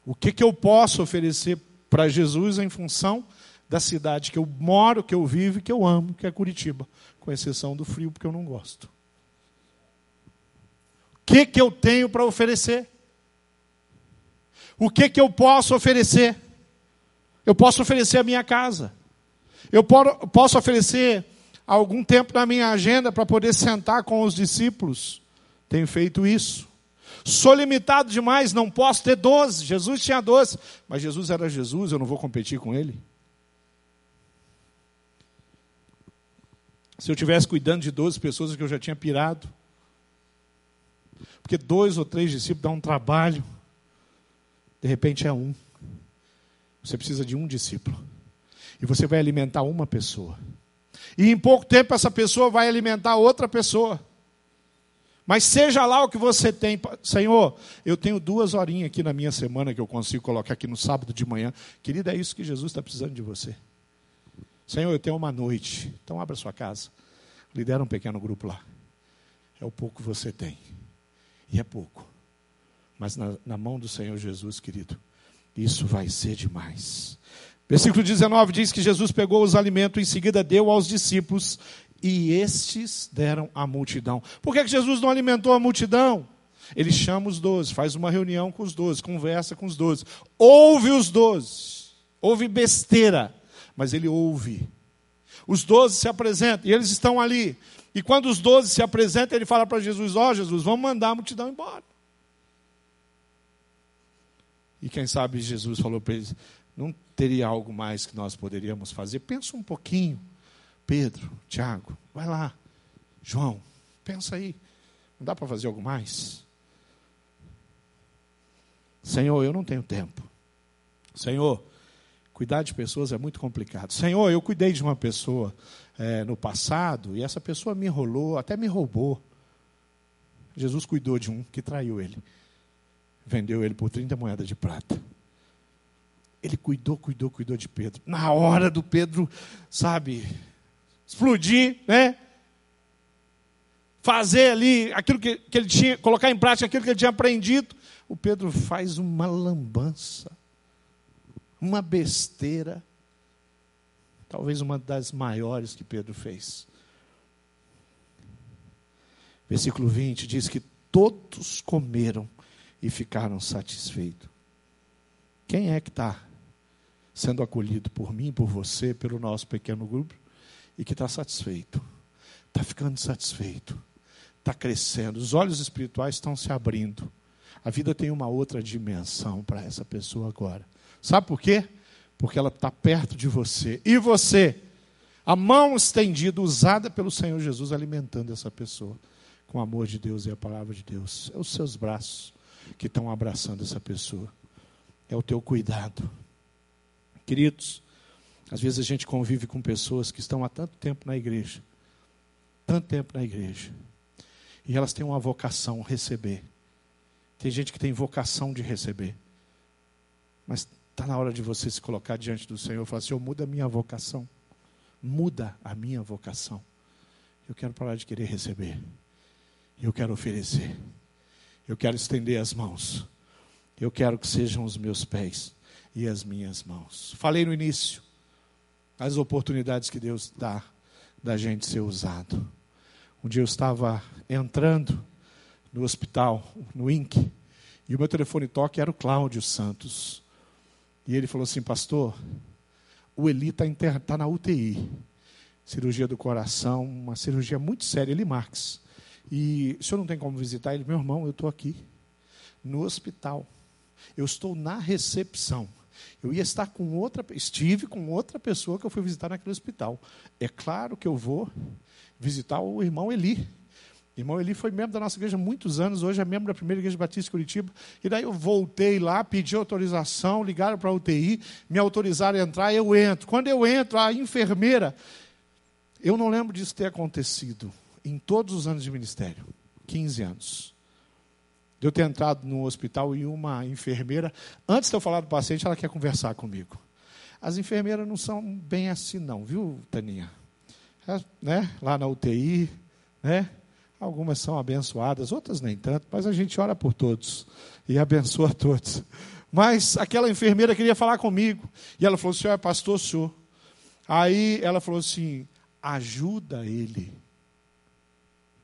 O que, que eu posso oferecer para Jesus em função da cidade que eu moro, que eu vivo e que eu amo, que é Curitiba, com exceção do frio, porque eu não gosto. O que, que eu tenho para oferecer? O que, que eu posso oferecer? Eu posso oferecer a minha casa. Eu posso oferecer algum tempo na minha agenda para poder sentar com os discípulos. Tenho feito isso. Sou limitado demais, não posso ter 12. Jesus tinha 12. Mas Jesus era Jesus, eu não vou competir com ele. Se eu tivesse cuidando de 12 pessoas que eu já tinha pirado. Porque dois ou três discípulos dá um trabalho. De repente é um. Você precisa de um discípulo. E você vai alimentar uma pessoa. E em pouco tempo essa pessoa vai alimentar outra pessoa. Mas seja lá o que você tem, Senhor, eu tenho duas horinhas aqui na minha semana que eu consigo colocar aqui no sábado de manhã. Querida, é isso que Jesus está precisando de você. Senhor, eu tenho uma noite. Então abra sua casa. Lidera um pequeno grupo lá. É o pouco que você tem. E é pouco. Mas na, na mão do Senhor Jesus, querido, isso vai ser demais. Versículo 19 diz que Jesus pegou os alimentos, em seguida deu aos discípulos e estes deram à multidão. Por que, que Jesus não alimentou a multidão? Ele chama os doze, faz uma reunião com os doze, conversa com os doze, ouve os doze, ouve besteira, mas ele ouve. Os doze se apresentam e eles estão ali. E quando os doze se apresentam, ele fala para Jesus: Ó oh, Jesus, vamos mandar a multidão embora. E quem sabe Jesus falou para eles: não teria algo mais que nós poderíamos fazer? Pensa um pouquinho. Pedro, Tiago, vai lá. João, pensa aí. Não dá para fazer algo mais? Senhor, eu não tenho tempo. Senhor, cuidar de pessoas é muito complicado. Senhor, eu cuidei de uma pessoa é, no passado e essa pessoa me enrolou, até me roubou. Jesus cuidou de um que traiu ele. Vendeu ele por 30 moedas de prata. Ele cuidou, cuidou, cuidou de Pedro. Na hora do Pedro, sabe, explodir, né? Fazer ali aquilo que, que ele tinha, colocar em prática aquilo que ele tinha aprendido. O Pedro faz uma lambança, uma besteira, talvez uma das maiores que Pedro fez. Versículo 20 diz que todos comeram e ficaram satisfeitos. Quem é que está sendo acolhido por mim, por você, pelo nosso pequeno grupo? e que está satisfeito, está ficando satisfeito, está crescendo, os olhos espirituais estão se abrindo. A vida tem uma outra dimensão para essa pessoa agora. Sabe por quê? Porque ela está perto de você. E você, a mão estendida, usada pelo Senhor Jesus, alimentando essa pessoa com o amor de Deus e a palavra de Deus. É os seus braços que estão abraçando essa pessoa. É o teu cuidado. Queridos, às vezes a gente convive com pessoas que estão há tanto tempo na igreja, tanto tempo na igreja, e elas têm uma vocação receber. Tem gente que tem vocação de receber, mas está na hora de você se colocar diante do Senhor e falar: Senhor, muda a minha vocação, muda a minha vocação. Eu quero parar de querer receber. Eu quero oferecer. Eu quero estender as mãos. Eu quero que sejam os meus pés e as minhas mãos. Falei no início as oportunidades que Deus dá da gente ser usado. Um dia eu estava entrando no hospital, no INC, e o meu telefone toque era o Cláudio Santos. E ele falou assim, pastor, o Eli está tá na UTI. Cirurgia do coração, uma cirurgia muito séria, Eli Marques. E o senhor não tem como visitar ele? Meu irmão, eu estou aqui, no hospital. Eu estou na recepção. Eu ia estar com outra, estive com outra pessoa que eu fui visitar naquele hospital. É claro que eu vou visitar o irmão Eli. Irmão Eli foi membro da nossa igreja há muitos anos, hoje é membro da primeira igreja batista de Curitiba. E daí eu voltei lá, pedi autorização, ligaram para a UTI, me autorizaram a entrar, eu entro. Quando eu entro, a enfermeira, eu não lembro disso ter acontecido em todos os anos de ministério 15 anos de eu ter entrado no hospital e uma enfermeira, antes de eu falar do paciente, ela quer conversar comigo. As enfermeiras não são bem assim, não, viu, Taninha? É, né? Lá na UTI, né? Algumas são abençoadas, outras nem tanto, mas a gente ora por todos e abençoa todos. Mas aquela enfermeira queria falar comigo. E ela falou: senhor é pastor, senhor. Aí ela falou assim: ajuda ele.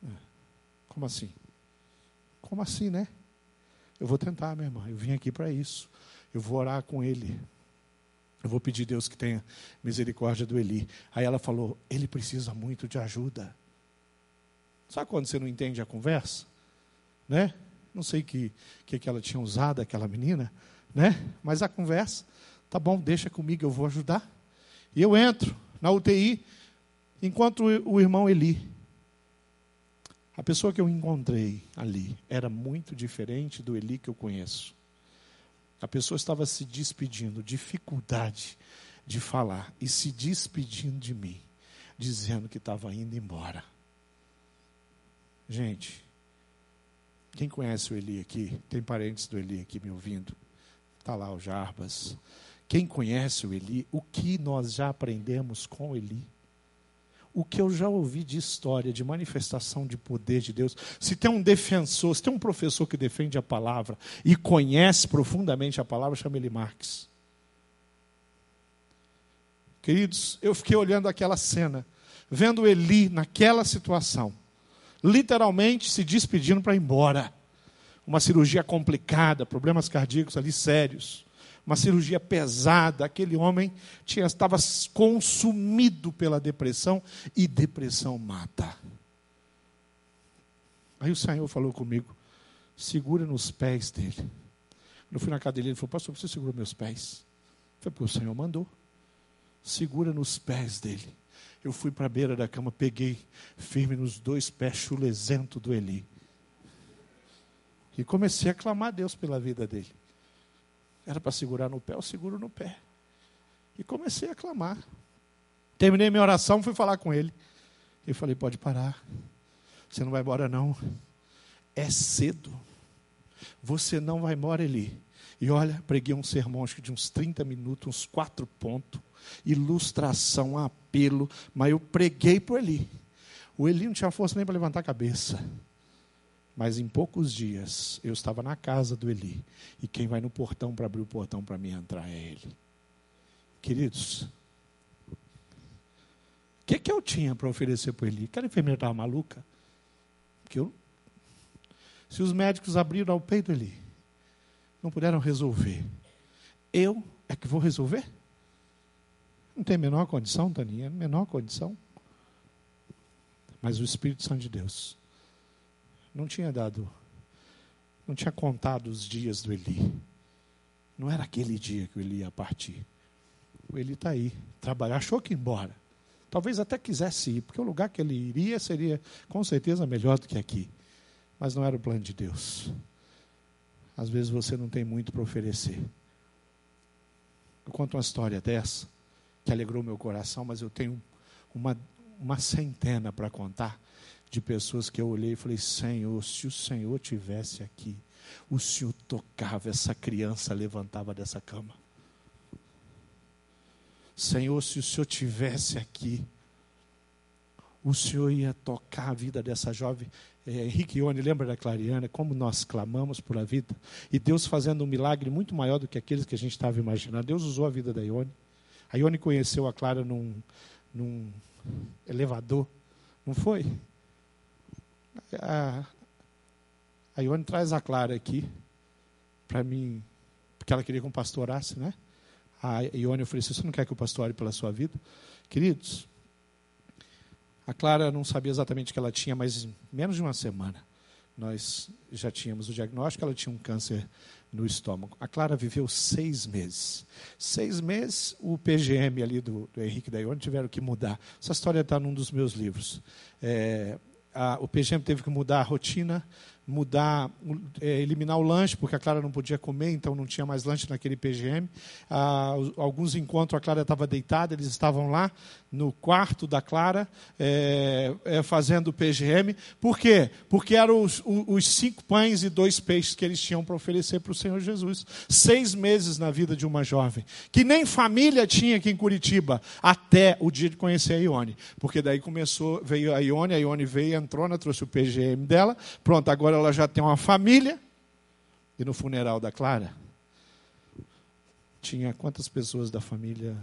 É, como assim? Como assim, né? Eu vou tentar, minha irmã. Eu vim aqui para isso. Eu vou orar com ele. Eu vou pedir a Deus que tenha misericórdia do Eli. Aí ela falou: ele precisa muito de ajuda. Sabe quando você não entende a conversa? Né? Não sei que que, que ela tinha usado, aquela menina, né? Mas a conversa, tá bom, deixa comigo, eu vou ajudar. E eu entro na UTI, enquanto o irmão Eli a pessoa que eu encontrei ali era muito diferente do Eli que eu conheço. A pessoa estava se despedindo, dificuldade de falar e se despedindo de mim, dizendo que estava indo embora. Gente, quem conhece o Eli aqui, tem parentes do Eli aqui me ouvindo? Está lá o Jarbas. Quem conhece o Eli, o que nós já aprendemos com Eli? o que eu já ouvi de história, de manifestação de poder de Deus. Se tem um defensor, se tem um professor que defende a palavra e conhece profundamente a palavra, chama ele Marx. Queridos, eu fiquei olhando aquela cena, vendo Eli naquela situação, literalmente se despedindo para ir embora. Uma cirurgia complicada, problemas cardíacos ali sérios uma cirurgia pesada. Aquele homem tinha, estava consumido pela depressão e depressão mata. Aí o Senhor falou comigo: segura nos pés dele. Eu fui na cadeira ele falou: Pastor, você segura meus pés? Foi porque o Senhor mandou. Segura nos pés dele. Eu fui para a beira da cama, peguei firme nos dois pés chulezento do Eli. E comecei a clamar a Deus pela vida dele. Era para segurar no pé, eu seguro no pé. E comecei a clamar. Terminei minha oração, fui falar com ele. E falei: pode parar. Você não vai embora, não. É cedo. Você não vai embora, Eli. E olha, preguei um sermão acho que de uns 30 minutos, uns quatro pontos. Ilustração, apelo. Mas eu preguei para o Eli. O Eli não tinha força nem para levantar a cabeça. Mas em poucos dias eu estava na casa do Eli. E quem vai no portão para abrir o portão para mim entrar é ele. Queridos, o que, que eu tinha para oferecer para Eli? Aquela enfermeira estava maluca? Que eu, se os médicos abriram ao peito Eli, não puderam resolver, eu é que vou resolver? Não tem a menor condição, Taninha, menor condição. Mas o Espírito Santo de Deus não tinha dado, não tinha contado os dias do Eli. Não era aquele dia que o Eli ia partir. O Eli está aí, trabalhar, achou que ia embora. Talvez até quisesse ir, porque o lugar que ele iria seria com certeza melhor do que aqui. Mas não era o plano de Deus. Às vezes você não tem muito para oferecer. Eu conto uma história dessa, que alegrou meu coração, mas eu tenho uma, uma centena para contar de pessoas que eu olhei e falei: Senhor, se o Senhor tivesse aqui, o Senhor tocava essa criança, levantava dessa cama. Senhor, se o Senhor tivesse aqui, o Senhor ia tocar a vida dessa jovem. É, Henrique Ione, lembra da Clariana, como nós clamamos por a vida? E Deus fazendo um milagre muito maior do que aqueles que a gente estava imaginando. Deus usou a vida da Ione. A Ione conheceu a Clara num, num elevador, não foi? A, a Ione traz a Clara aqui para mim, porque ela queria que o pastor orasse, né? A Ione ofereceu: Você não quer que o pastor ore pela sua vida? Queridos, a Clara não sabia exatamente o que ela tinha, mas em menos de uma semana nós já tínhamos o diagnóstico, ela tinha um câncer no estômago. A Clara viveu seis meses. Seis meses, o PGM ali do, do Henrique da Ione tiveram que mudar. Essa história está num dos meus livros. É, a, o PGM teve que mudar a rotina, mudar, é, eliminar o lanche, porque a Clara não podia comer, então não tinha mais lanche naquele PGM. Ah, alguns encontros a Clara estava deitada, eles estavam lá no quarto da Clara, é, é, fazendo o PGM. Por quê? Porque eram os, os, cinco pães e dois peixes que eles tinham para oferecer para o Senhor Jesus. Seis meses na vida de uma jovem, que nem família tinha aqui em Curitiba, até o dia de conhecer a Ione. Porque daí começou, veio a Ione, a Ione veio, entrou, né, trouxe o PGM dela, pronto, agora ela já tem uma família. E no funeral da Clara, tinha quantas pessoas da família?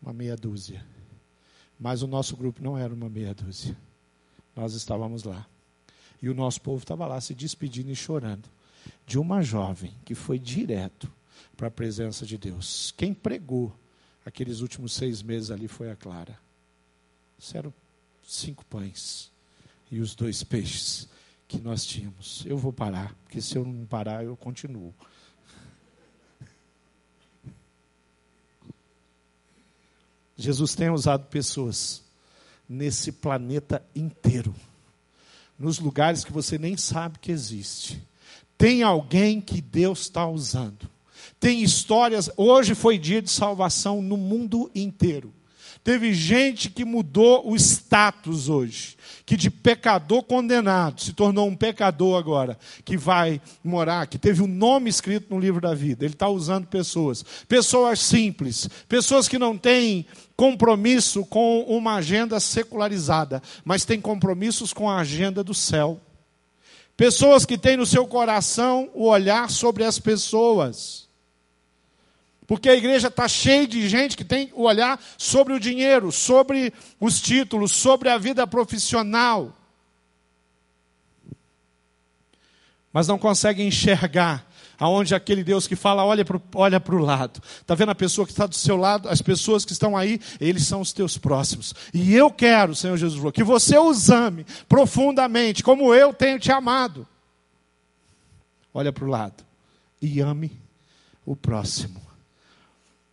Uma meia dúzia. Mas o nosso grupo não era uma meia dúzia. Nós estávamos lá. E o nosso povo estava lá se despedindo e chorando de uma jovem que foi direto para a presença de Deus. Quem pregou aqueles últimos seis meses ali foi a Clara. Isso eram cinco pães e os dois peixes que nós tínhamos. Eu vou parar, porque se eu não parar, eu continuo. Jesus tem usado pessoas nesse planeta inteiro, nos lugares que você nem sabe que existe. Tem alguém que Deus está usando. Tem histórias. Hoje foi dia de salvação no mundo inteiro. Teve gente que mudou o status hoje, que de pecador condenado se tornou um pecador agora, que vai morar, que teve o um nome escrito no livro da vida. Ele está usando pessoas, pessoas simples, pessoas que não têm compromisso com uma agenda secularizada, mas têm compromissos com a agenda do céu. Pessoas que têm no seu coração o olhar sobre as pessoas. Porque a igreja está cheia de gente que tem o olhar sobre o dinheiro, sobre os títulos, sobre a vida profissional. Mas não consegue enxergar aonde aquele Deus que fala, olha para olha o lado. Está vendo a pessoa que está do seu lado? As pessoas que estão aí, eles são os teus próximos. E eu quero, Senhor Jesus falou, que você os ame profundamente, como eu tenho te amado. Olha para o lado e ame o próximo.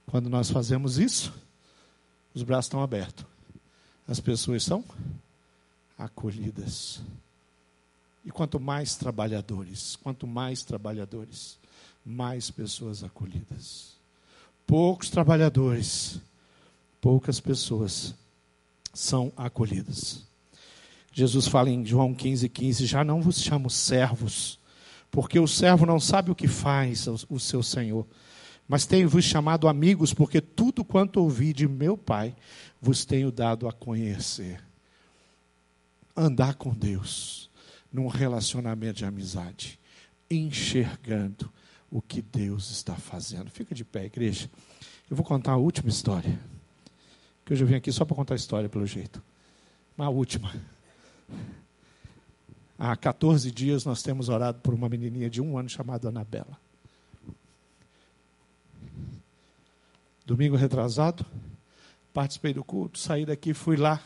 Quando nós fazemos isso, os braços estão abertos. As pessoas são acolhidas. E quanto mais trabalhadores, quanto mais trabalhadores, mais pessoas acolhidas. Poucos trabalhadores, poucas pessoas são acolhidas. Jesus fala em João 15, 15: Já não vos chamo servos, porque o servo não sabe o que faz o seu senhor mas tenho-vos chamado amigos, porque tudo quanto ouvi de meu Pai vos tenho dado a conhecer. Andar com Deus, num relacionamento de amizade, enxergando o que Deus está fazendo. Fica de pé, igreja. Eu vou contar a última história. Que hoje eu vim aqui só para contar a história, pelo jeito. Mas a última. Há 14 dias nós temos orado por uma menininha de um ano chamada Anabela. Domingo retrasado, participei do culto, saí daqui, fui lá.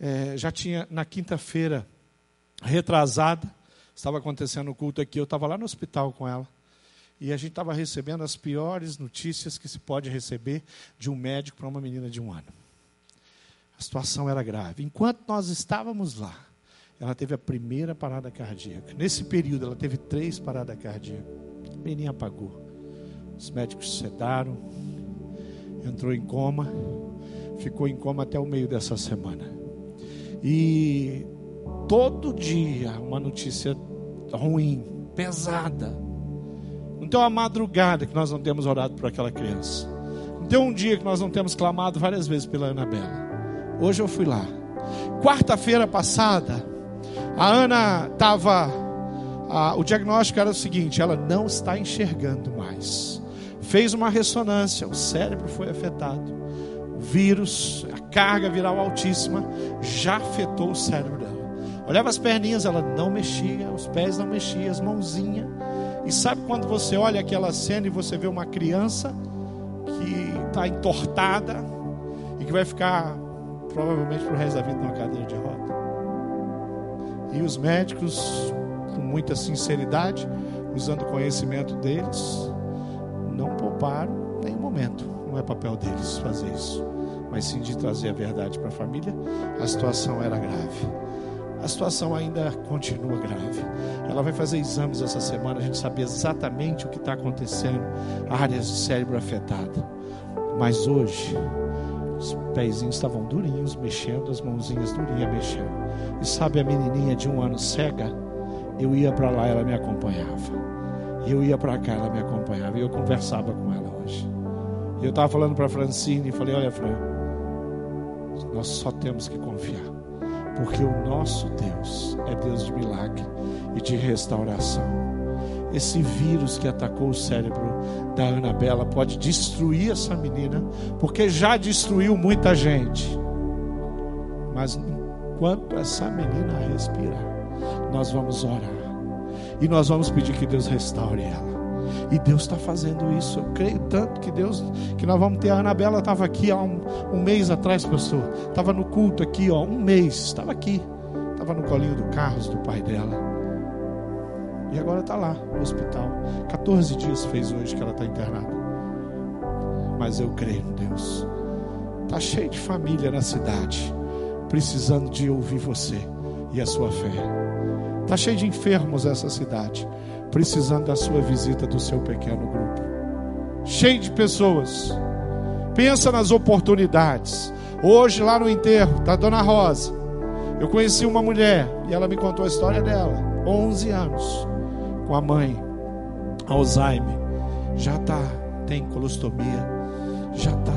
É, já tinha na quinta-feira retrasada, estava acontecendo o culto aqui, eu estava lá no hospital com ela. E a gente estava recebendo as piores notícias que se pode receber de um médico para uma menina de um ano. A situação era grave. Enquanto nós estávamos lá, ela teve a primeira parada cardíaca. Nesse período, ela teve três paradas cardíacas. A menina apagou. Os médicos sedaram, entrou em coma, ficou em coma até o meio dessa semana. E todo dia uma notícia ruim, pesada. Não tem uma madrugada que nós não temos orado por aquela criança. Não tem um dia que nós não temos clamado várias vezes pela Anabela. Hoje eu fui lá. Quarta-feira passada, a Ana estava. O diagnóstico era o seguinte: ela não está enxergando mais. Fez uma ressonância, o cérebro foi afetado. O vírus, a carga viral altíssima, já afetou o cérebro dela. Olhava as perninhas, ela não mexia, os pés não mexiam, as mãozinhas. E sabe quando você olha aquela cena e você vê uma criança que está entortada e que vai ficar provavelmente para o resto da vida numa cadeira de roda? E os médicos, com muita sinceridade, usando o conhecimento deles, não pouparam nenhum momento. Não é papel deles fazer isso, mas sim de trazer a verdade para a família. A situação era grave a situação ainda continua grave. Ela vai fazer exames essa semana, a gente sabe exatamente o que está acontecendo, áreas de cérebro afetada. Mas hoje, os pezinhos estavam durinhos, mexendo, as mãozinhas durinhas mexendo. E sabe a menininha de um ano cega? Eu ia para lá, ela me acompanhava. Eu ia para cá, ela me acompanhava. E eu conversava com ela hoje. E eu estava falando para Francine e falei: Olha, Fran, nós só temos que confiar porque o nosso Deus é Deus de milagre e de restauração. Esse vírus que atacou o cérebro da Anabela pode destruir essa menina, porque já destruiu muita gente. Mas enquanto essa menina respirar, nós vamos orar e nós vamos pedir que Deus restaure ela. E Deus está fazendo isso. Eu creio tanto que Deus, que nós vamos ter. A Anabela estava aqui há um, um mês atrás, pastor. Estava no culto aqui, ó, um mês. Estava aqui. Estava no colinho do Carlos, do pai dela. E agora está lá, no hospital. 14 dias fez hoje que ela está internada. Mas eu creio em Deus. Está cheio de família na cidade, precisando de ouvir você e a sua fé. Está cheio de enfermos essa cidade, precisando da sua visita do seu pequeno grupo. Cheio de pessoas. Pensa nas oportunidades. Hoje, lá no enterro da Dona Rosa, eu conheci uma mulher e ela me contou a história dela. 11 anos, com a mãe, Alzheimer. Já tá, tem colostomia, já tá.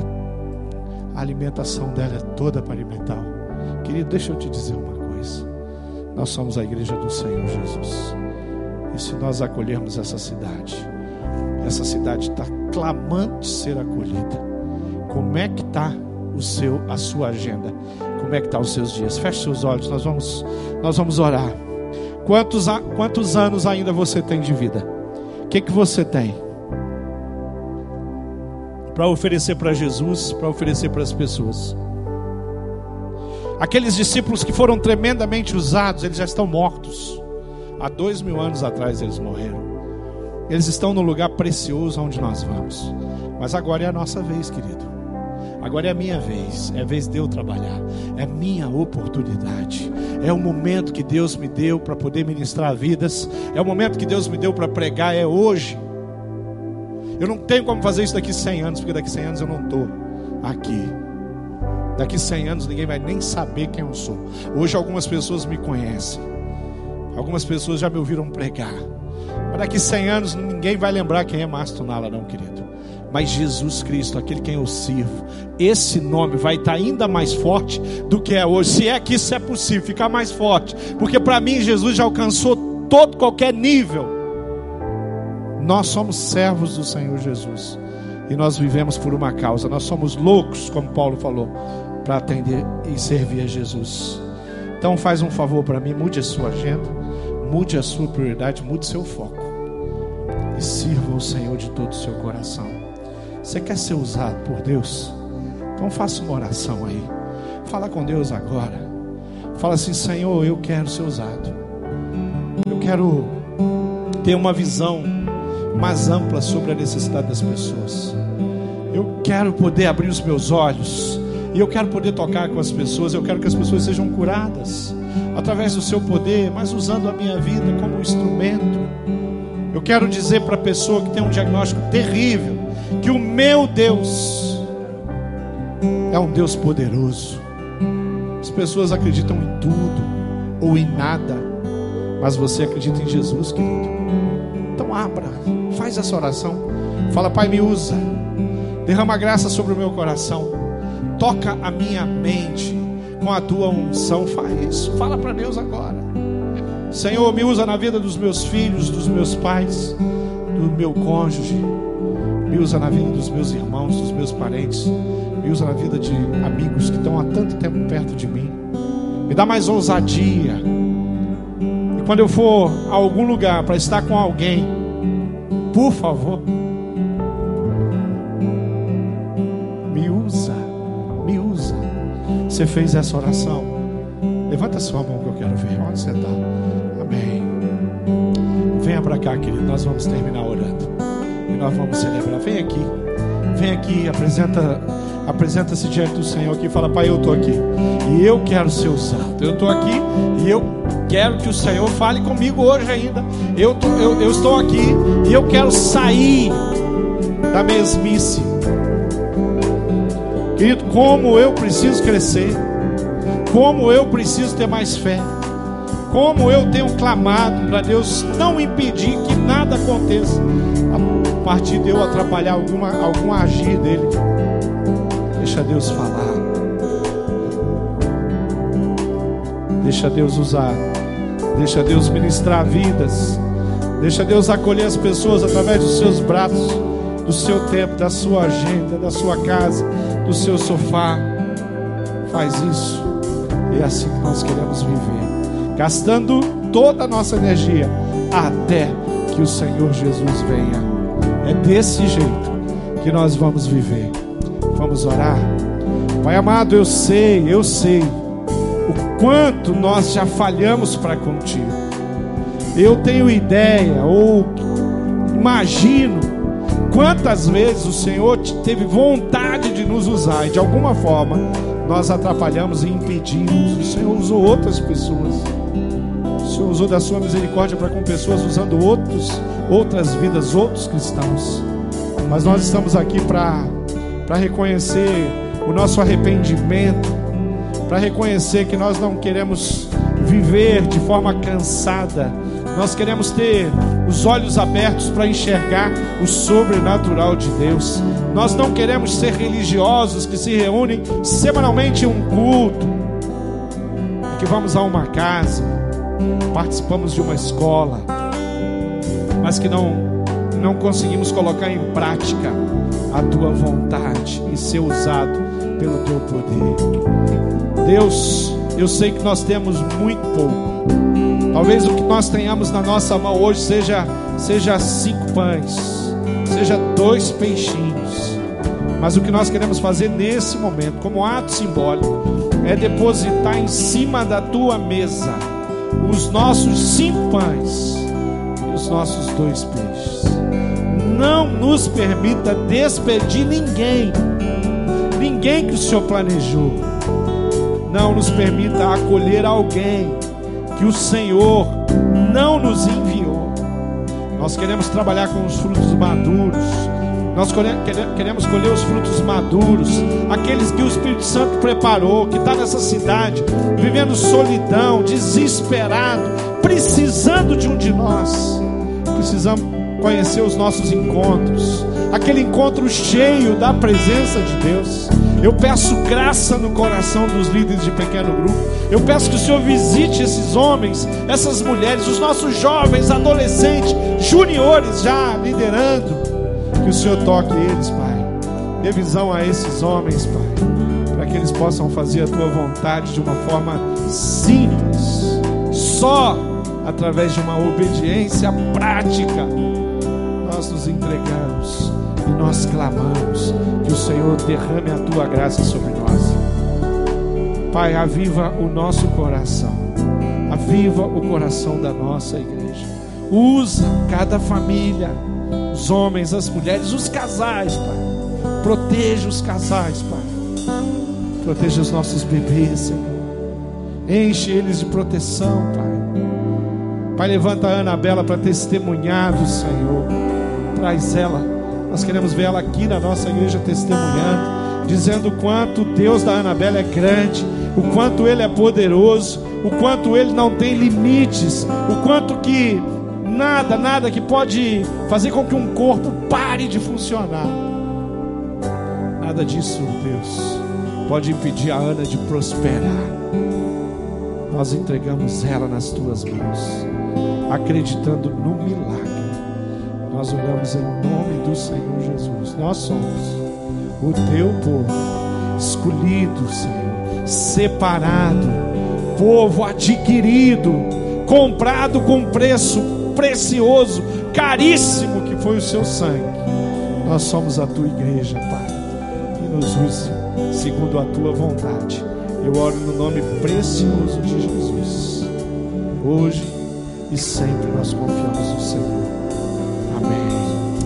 A alimentação dela é toda para alimentar. Querido, deixa eu te dizer uma coisa. Nós somos a igreja do Senhor Jesus. E se nós acolhermos essa cidade, essa cidade está clamando de ser acolhida. Como é que está o seu, a sua agenda? Como é que está os seus dias? Feche seus olhos, nós vamos, nós vamos orar. Quantos, quantos anos ainda você tem de vida? O que, que você tem? Para oferecer para Jesus, para oferecer para as pessoas. Aqueles discípulos que foram tremendamente usados, eles já estão mortos. Há dois mil anos atrás eles morreram. Eles estão no lugar precioso onde nós vamos. Mas agora é a nossa vez, querido. Agora é a minha vez, é a vez de eu trabalhar, é minha oportunidade, é o momento que Deus me deu para poder ministrar vidas, é o momento que Deus me deu para pregar, é hoje. Eu não tenho como fazer isso daqui 100 anos, porque daqui 100 anos eu não estou aqui. Daqui 100 anos ninguém vai nem saber quem eu sou. Hoje algumas pessoas me conhecem. Algumas pessoas já me ouviram pregar. Mas daqui 100 anos ninguém vai lembrar quem é Márcio não, querido. Mas Jesus Cristo, aquele quem eu sirvo, esse nome vai estar ainda mais forte do que é hoje. Se é que isso é possível, ficar mais forte. Porque para mim Jesus já alcançou todo qualquer nível. Nós somos servos do Senhor Jesus. E nós vivemos por uma causa. Nós somos loucos, como Paulo falou, para atender e servir a Jesus. Então faz um favor para mim, mude a sua agenda. Mude a sua prioridade, mude seu foco. E sirva o Senhor de todo o seu coração. Você quer ser usado por Deus? Então faça uma oração aí. Fala com Deus agora. Fala assim: Senhor, eu quero ser usado. Eu quero ter uma visão mais ampla sobre a necessidade das pessoas. Eu quero poder abrir os meus olhos. E eu quero poder tocar com as pessoas. Eu quero que as pessoas sejam curadas através do seu poder, mas usando a minha vida como um instrumento. Eu quero dizer para a pessoa que tem um diagnóstico terrível que o meu Deus é um Deus poderoso. As pessoas acreditam em tudo ou em nada, mas você acredita em Jesus, querido. Então abra, faz essa oração. Fala, Pai, me usa. Derrama graça sobre o meu coração. Toca a minha mente com a tua unção. Faz isso. Fala para Deus agora. Senhor, me usa na vida dos meus filhos, dos meus pais, do meu cônjuge. Me usa na vida dos meus irmãos, dos meus parentes. Me usa na vida de amigos que estão há tanto tempo perto de mim. Me dá mais ousadia. E quando eu for a algum lugar para estar com alguém, por favor, Você fez essa oração? Levanta sua mão que eu quero ver. Onde você está? Amém. Venha para cá, querido. Nós vamos terminar orando. E nós vamos celebrar. Vem aqui. Vem aqui, apresenta apresenta-se diante do Senhor aqui e fala: Pai, eu estou aqui e eu quero ser usado. Eu estou aqui e eu quero que o Senhor fale comigo hoje ainda. Eu, tô, eu, eu estou aqui e eu quero sair da mesmice. Querido, como eu preciso crescer, como eu preciso ter mais fé, como eu tenho clamado para Deus não impedir que nada aconteça a partir de eu atrapalhar alguma, algum agir dele. Deixa Deus falar. Deixa Deus usar. Deixa Deus ministrar vidas. Deixa Deus acolher as pessoas através dos seus braços, do seu tempo, da sua agenda, da sua casa, do seu sofá. Faz isso. É assim que nós queremos viver. Gastando toda a nossa energia até que o Senhor Jesus venha. É desse jeito que nós vamos viver. Vamos orar. Pai amado, eu sei, eu sei o quanto nós já falhamos para contigo. Eu tenho ideia ou imagino quantas vezes o Senhor teve vontade de nos usar e de alguma forma nós atrapalhamos e impedimos. O Senhor usou outras pessoas. O Senhor usou da sua misericórdia para com pessoas usando outros, outras vidas, outros cristãos. Mas nós estamos aqui para para reconhecer o nosso arrependimento, para reconhecer que nós não queremos viver de forma cansada, nós queremos ter os olhos abertos para enxergar o sobrenatural de Deus. Nós não queremos ser religiosos que se reúnem semanalmente em um culto, que vamos a uma casa, participamos de uma escola, mas que não não conseguimos colocar em prática a tua vontade e ser usado pelo teu poder. Deus, eu sei que nós temos muito pouco. Talvez o que nós tenhamos na nossa mão hoje seja seja cinco pães, seja dois peixinhos. Mas o que nós queremos fazer nesse momento, como ato simbólico, é depositar em cima da tua mesa os nossos cinco pães e os nossos dois peixes não nos permita despedir ninguém, ninguém que o Senhor planejou. Não nos permita acolher alguém que o Senhor não nos enviou. Nós queremos trabalhar com os frutos maduros. Nós queremos colher os frutos maduros, aqueles que o Espírito Santo preparou, que está nessa cidade, vivendo solidão, desesperado, precisando de um de nós. Precisamos conhecer os nossos encontros, aquele encontro cheio da presença de Deus. Eu peço graça no coração dos líderes de pequeno grupo. Eu peço que o Senhor visite esses homens, essas mulheres, os nossos jovens, adolescentes, juniores já liderando. Que o Senhor toque eles, Pai. Dê visão a esses homens, Pai, para que eles possam fazer a tua vontade de uma forma simples, só através de uma obediência prática nós nos entregamos e nós clamamos que o Senhor derrame a tua graça sobre nós. Pai, aviva o nosso coração, aviva o coração da nossa igreja. Usa cada família, os homens, as mulheres, os casais, Pai. Proteja os casais, Pai. Proteja os nossos bebês, Senhor. Enche eles de proteção, Pai. Pai, levanta a Anabela para testemunhar do Senhor traz ela. Nós queremos ver ela aqui na nossa igreja testemunhando, dizendo o quanto Deus da Anabela é grande, o quanto Ele é poderoso, o quanto Ele não tem limites, o quanto que Nada, nada que pode fazer com que um corpo pare de funcionar. Nada disso, Deus, pode impedir a Ana de prosperar. Nós entregamos ela nas tuas mãos, acreditando no milagre. Nós oramos em nome do Senhor Jesus. Nós somos o teu povo, escolhido, Senhor, separado, povo adquirido, comprado com preço precioso, caríssimo que foi o seu sangue. Nós somos a tua igreja, Pai, e nos use segundo a tua vontade. Eu oro no nome precioso de Jesus. Hoje e sempre nós confiamos no Senhor. Amém.